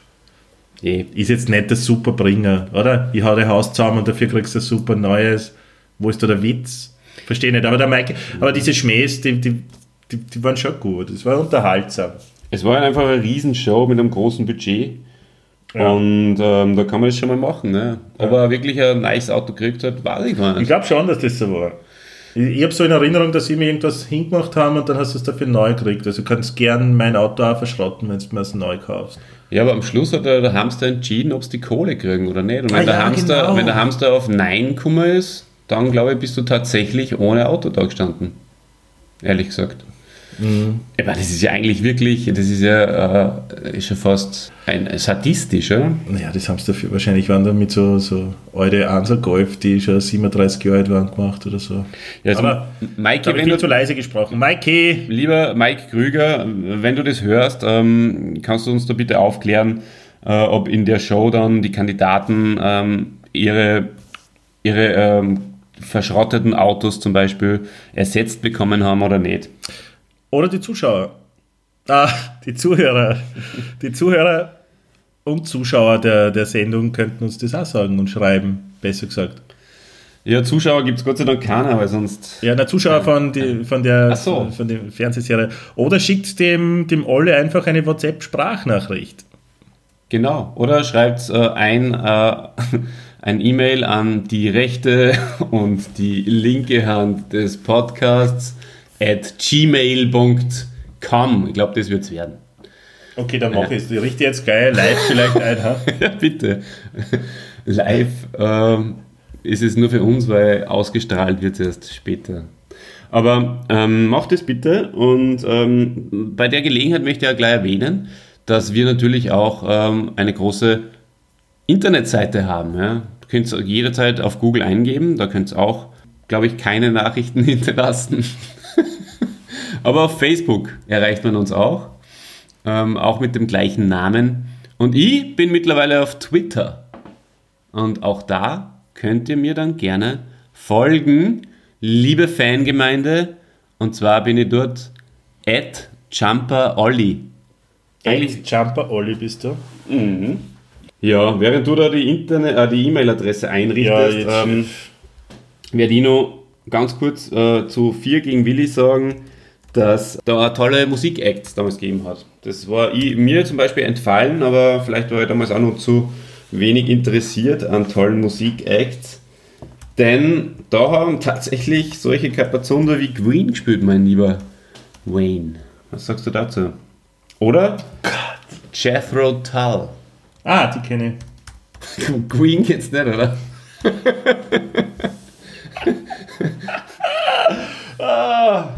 eh. ist jetzt nicht der super Bringer, oder? Ich hau dein Haus zusammen und dafür kriegst du ein super neues. Wo ist da der Witz? Verstehe nicht. Aber, der Mike, aber diese Schmähs, die, die, die, die waren schon gut. Es war unterhaltsam. Es war einfach eine Riesenshow mit einem großen Budget. Ja. Und ähm, da kann man das schon mal machen. Ne? Ob er wirklich ein nice Auto gekriegt hat, weiß ich gar Ich nicht. glaube schon, dass das so war. Ich, ich habe so in Erinnerung, dass sie mir irgendwas hingemacht haben und dann hast du es dafür neu gekriegt. Also du kannst gern mein Auto auch verschrotten, wenn du mir es neu kaufst. Ja, aber am Schluss hat der, der Hamster entschieden, ob sie die Kohle kriegen oder nicht. Und wenn, Ah, der, ja, Hamster, genau. wenn der Hamster auf Nein gekommen ist, dann glaube ich, bist du tatsächlich ohne Auto da gestanden. Ehrlich gesagt. Aber das ist ja eigentlich wirklich, das ist ja äh, ist ja fast ein sadistisch, oder? Naja, das haben sie dafür wahrscheinlich waren dann mit so, so alte Ansa Golf, die schon 37 Jahre alt waren, gemacht oder so. Ja, also, Aber Maike, wenn du, zu leise gesprochen. Maike! lieber Mike Krüger, wenn du das hörst, ähm, kannst du uns da bitte aufklären, äh, ob in der Show dann die Kandidaten ähm, ihre, ihre ähm, verschrotteten Autos zum Beispiel ersetzt bekommen haben oder nicht. Oder die Zuschauer. Ah, die Zuhörer. Die Zuhörer und Zuschauer der, der Sendung könnten uns das auch sagen und schreiben, besser gesagt. Ja, Zuschauer gibt es Gott sei Dank keiner, weil sonst. Ja, na, Zuschauer von, die, von der so. von der Fernsehserie. Oder schickt dem, dem Olle einfach eine WhatsApp-Sprachnachricht. Genau. Oder schreibt äh, ein, äh, ein E-Mail an die rechte und die linke Hand des Podcasts at gmail.com. Ich glaube, das wird es werden. Okay, dann mache ich es. Die richte jetzt geil live vielleicht ein. Ja, bitte. Live ähm, ist es nur für uns, weil ausgestrahlt wird es erst später. Aber ähm, macht es bitte und ähm, bei der Gelegenheit möchte ich ja gleich erwähnen, dass wir natürlich auch ähm, eine große Internetseite haben. Ja. Du könnt es jederzeit auf Google eingeben, da könnt ihr auch, glaube ich, keine Nachrichten hinterlassen. Aber auf Facebook erreicht man uns auch, ähm, auch mit dem gleichen Namen. Und ich bin mittlerweile auf Twitter. Und auch da könnt ihr mir dann gerne folgen, liebe Fangemeinde. Und zwar bin ich dort at JumperOlli. Eigentlich Jumper Olli bist du. Ja, während du da die äh, E-Mail-Adresse einrichtest, jetzt- ähm, werde ich noch ganz kurz äh, zu 4 gegen Willi sagen, dass da tolle Musikacts damals gegeben hat. Das war ich, mir zum Beispiel entfallen, aber vielleicht war ich damals auch noch zu wenig interessiert an tollen Musikacts. Denn da haben tatsächlich solche Kapazunder wie Green gespielt, mein lieber Wayne. Was sagst du dazu? Oder Jethro Tull. Ah, die kenne ich. Queen geht's nicht, oder?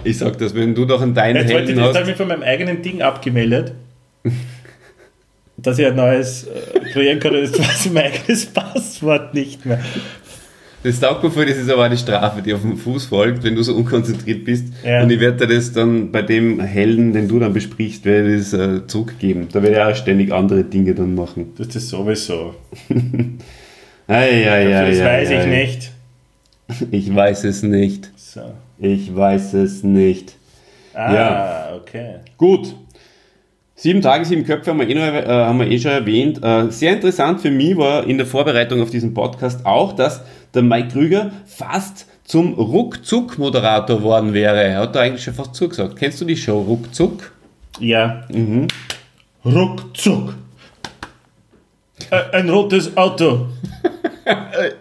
Ich sag das, wenn du doch an deinen Jetzt wollte ich Händen das habe hast. mich von meinem eigenen Ding abgemeldet. dass ich ein neues kreieren kann, das weiß ich mein eigenes Passwort nicht mehr. Das vor, das ist aber eine Strafe, die auf dem Fuß folgt, wenn du so unkonzentriert bist. Ja. Und ich werde dir das dann bei dem Helden, den du dann besprichst, werde ich das äh, zurückgeben. Da werde ich auch ständig andere Dinge dann machen. Das ist sowieso. Ei, ei, ei, das ei, weiß ich nicht. Ich weiß es nicht. So. Ich weiß es nicht. Ah, Ja. okay. Gut. Sieben Tage, sieben Köpfe haben wir eh, noch, äh, haben wir eh schon erwähnt. Äh, sehr interessant für mich war in der Vorbereitung auf diesen Podcast auch, dass der Mike Krüger fast zum Ruckzuck-Moderator geworden wäre. Er hat da eigentlich schon fast zugesagt. Kennst du die Show Ruckzuck? Ja. Ruckzuck. Äh, ein rotes Auto.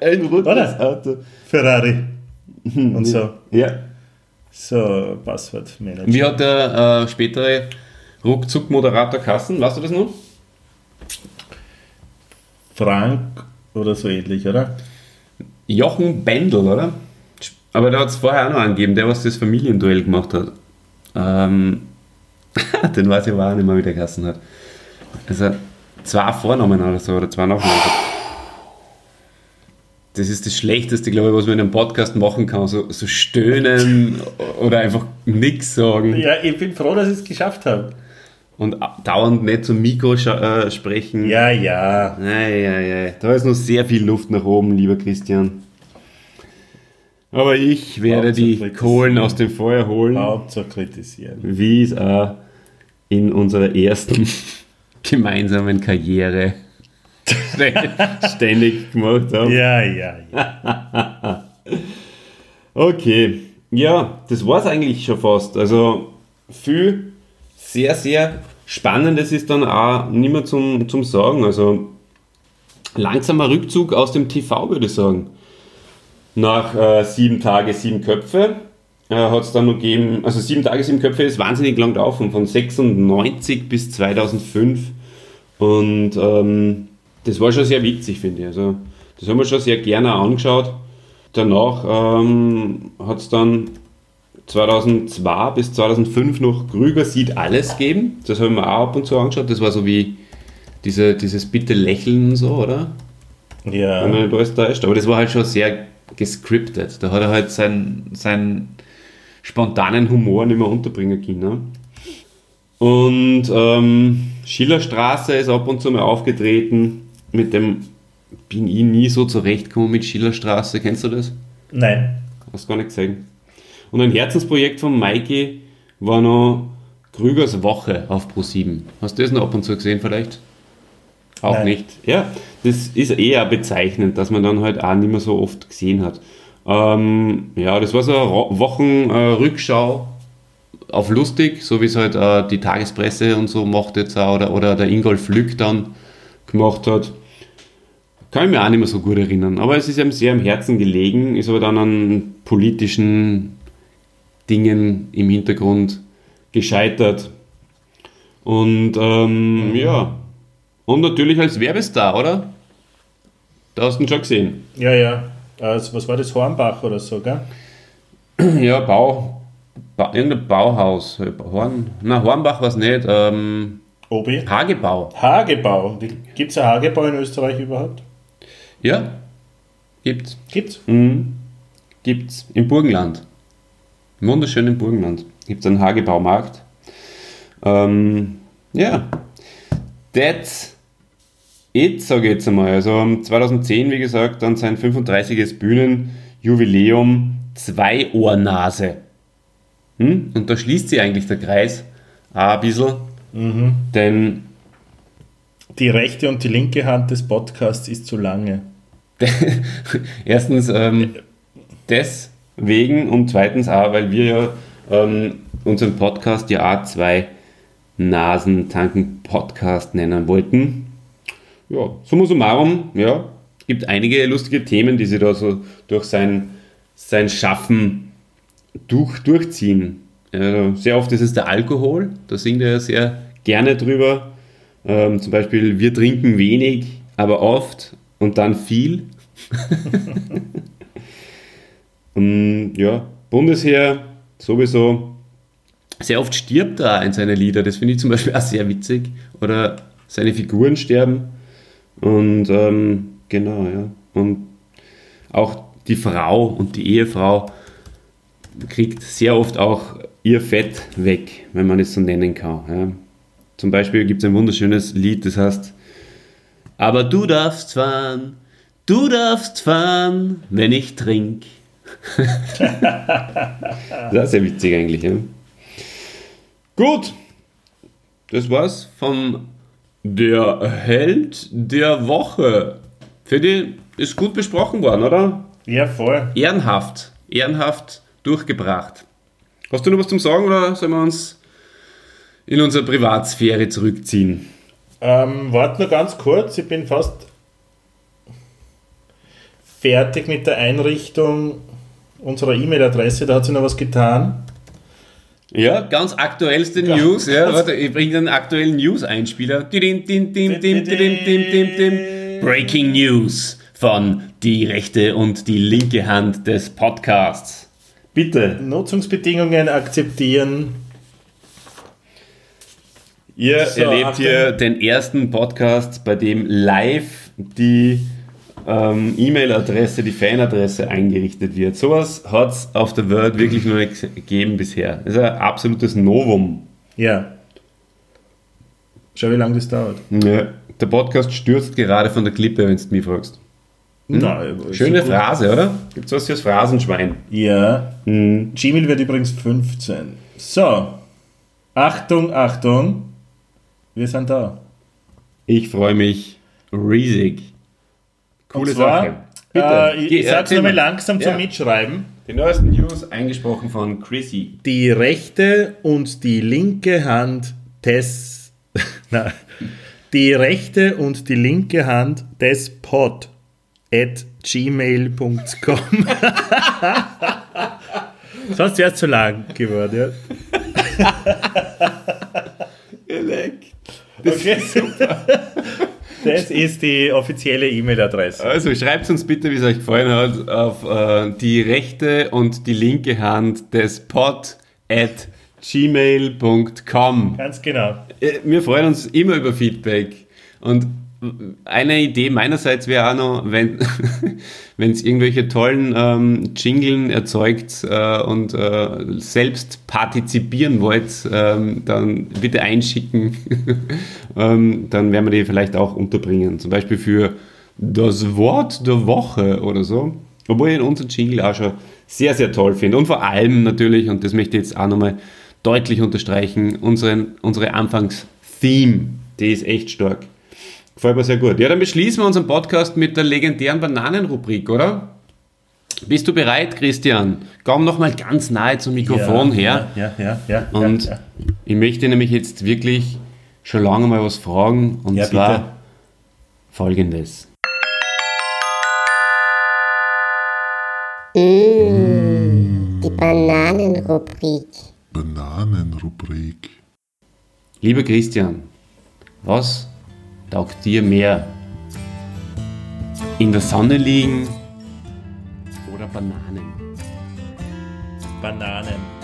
Ein rotes Oder? Auto. Ferrari. Und so. Ja. So, Passwortmanager. Wie hat der äh, spätere Ruckzuck-Moderator Kassen? Weißt du das noch? Frank oder so ähnlich, oder? Jochen Bendel, oder? Aber der hat es vorher auch noch angegeben, der, was das Familienduell gemacht hat. Ähm, den weiß ich aber auch nicht mehr, wie der Kassen hat. Also zwei Vornamen oder so, oder zwei Nachnamen. Das ist das Schlechteste, glaube ich, was man in einem Podcast machen kann. So, so stöhnen oder einfach nichts sagen. Ja, ich bin froh, dass ich es geschafft habe. Und dauernd nicht zum Mikro äh, sprechen. Ja, ja. Ei, ei, ei. Da ist noch sehr viel Luft nach oben, lieber Christian. Aber ich werde die. Kohlen aus dem Feuer holen, Hauptsache kritisieren. wie es auch in unserer ersten gemeinsamen Karriere ständig gemacht haben. Ja, ja, ja. Okay, ja, das war es eigentlich schon fast. Also viel sehr, sehr Spannendes ist dann auch nicht mehr zum, zum Sagen. Also langsamer Rückzug aus dem TV, würde ich sagen. Nach äh, sieben Tage, sieben Köpfe äh, hat es dann noch gegeben, also sieben Tage, sieben Köpfe ist wahnsinnig lang gelaufen, von 96 bis 2005. Und ähm, das war schon sehr witzig, finde ich. Also, das haben wir schon sehr gerne angeschaut. Danach ähm, hat es dann 2002 bis 2005 noch Krüger sieht alles geben. Das habe ich mir auch ab und zu angeschaut. Das war so wie diese, dieses Bitte lächeln und so, oder? Wenn Ja. man nicht alles täuscht. Aber das war halt schon sehr gescriptet. Da hat er halt seinen, seinen spontanen Humor nicht mehr unterbringen können. Ne? Und ähm, Schillerstraße ist ab und zu mal aufgetreten. Mit dem bin ich nie so zurechtgekommen mit Schillerstraße. Kennst du das? Nein. Hast gar nicht gesehen. Und ein Herzensprojekt von Mikey war noch Krügers Woche auf Pro7. Hast du das noch ab und zu gesehen vielleicht? Auch Nein. nicht. Ja, das ist eher bezeichnend, dass man dann halt auch nicht mehr so oft gesehen hat. Ähm, ja, das war so eine Wochenrückschau auf lustig, so wie es halt äh, die Tagespresse und so macht jetzt auch, oder, oder der Ingolf Lück dann gemacht hat. Kann ich mir auch nicht mehr so gut erinnern. Aber es ist ihm sehr am Herzen gelegen, ist aber dann an politischen Dingen im Hintergrund gescheitert. Und ähm, ja. Und natürlich als Werbestar, oder? Da hast du ihn schon gesehen. Ja, ja. Also, was war das? Hornbach oder so, gell? Ja, Bau. ba irgendein Bauhaus. Horn, na, Hornbach war es nicht. Ähm, Obi. Hagebau. Hagebau. Gibt es ein Hagebau in Österreich überhaupt? Ja, gibt's. Gibt's? Mhm. Gibt's. Im Burgenland. Im wunderschönen Burgenland. Gibt's einen Hagebaumarkt. Ähm, ja. That's it, sage ich jetzt einmal. Also 2010, wie gesagt, dann sein 35. Bühnenjubiläum Zwei-Ohrnase. Hm? Und da schließt sich eigentlich der Kreis auch ein bisschen. Denn Die rechte und die linke Hand des Podcasts ist zu lange. Erstens ähm, deswegen und zweitens auch, weil wir ja ähm, unseren Podcast ja auch zwei Nasen tanken Podcast nennen wollten. Ja, summa summarum, ja, gibt einige lustige Themen, die sie da so durch sein, sein Schaffen durch, durchziehen. Äh, sehr oft ist es der Alkohol, da singt er sehr gerne drüber. Ähm, zum Beispiel, wir trinken wenig, aber oft und dann viel. Ähm, ja, Bundesheer sowieso. Sehr oft stirbt er in seine Lieder. Das finde ich zum Beispiel auch sehr witzig. Oder seine Figuren sterben. Und ähm, genau, ja. Und auch die Frau und die Ehefrau kriegt sehr oft auch ihr Fett weg, wenn man es so nennen kann. Ja. Zum Beispiel gibt es ein wunderschönes Lied, das heißt Aber du darfst fahren, du darfst fahren, wenn ich trink. das ist sehr witzig eigentlich. Ja. Gut, das war's vom Der Held der Woche. Für die ist gut besprochen worden, oder? Ja, voll. Ehrenhaft, ehrenhaft durchgebracht. Hast du noch was zum Sagen oder sollen wir uns in unsere Privatsphäre zurückziehen? Ähm, warte nur ganz kurz, ich bin fast fertig mit der Einrichtung unserer E-Mail-Adresse, da hat sich noch was getan. Ja, ganz aktuellste News. Ja, warte, ich bringe den aktuellen News-Einspieler. Breaking News von die rechte und die linke Hand des Podcasts. Bitte. Nutzungsbedingungen akzeptieren. Ihr So, erlebt hier den ersten Podcast, bei dem live die ähm, E-Mail-Adresse, die Fanadresse eingerichtet wird. Sowas hat es auf der Welt wirklich nur nicht gegeben bisher. Das ist ein absolutes Novum. Ja. Schau, wie lange das dauert. Ja. Der Podcast stürzt gerade von der Klippe, wenn du mich fragst. Na, Schöne so gut. Phrase, oder? Gibt's was fürs Phrasenschwein? Ja. Mhm. Gmail wird übrigens 15. So. Achtung, Achtung. Wir sind da. Ich freue mich riesig. Coole zwar, Sache. Bitte. Äh, ich sag's erzähl nochmal mal. langsam zum Ja. Mitschreiben. Die neuesten News eingesprochen von Chrissy. Die rechte und die linke Hand des. Nein. Die rechte und die linke Hand des Pod at gmail.com. Sonst wäre es zu lang geworden. Ja. Geleckt. Okay. Das ist die offizielle E-Mail-Adresse. Also schreibt uns bitte, wie es euch gefallen hat, auf äh, die rechte und die linke Hand des pod at gmail.com. Ganz genau. Äh, Wir freuen uns immer über Feedback. Und eine Idee meinerseits wäre auch noch, wenn es irgendwelche tollen ähm, Jinglen erzeugt äh, und äh, selbst partizipieren wollt, ähm, dann bitte einschicken. ähm, dann werden wir die vielleicht auch unterbringen. Zum Beispiel für das Wort der Woche oder so. Obwohl ich unseren Jingle auch schon sehr, sehr toll finde. Und vor allem natürlich, und das möchte ich jetzt auch nochmal deutlich unterstreichen, unseren, unsere Anfangs-Theme, die ist echt stark. Gefällt mir sehr gut. Ja, dann beschließen wir unseren Podcast mit der legendären Bananenrubrik, oder? Bist du bereit, Christian? Komm noch mal ganz nahe zum Mikrofon her. Ja, ja, ja. ja Und ja, ja. ich möchte nämlich jetzt wirklich schon lange mal was fragen. Und Ja, zwar bitte. folgendes. Mmh, die Bananenrubrik. Bananenrubrik. Lieber Christian, was taugt dir mehr? In der Sonne liegen oder Bananen? Bananen.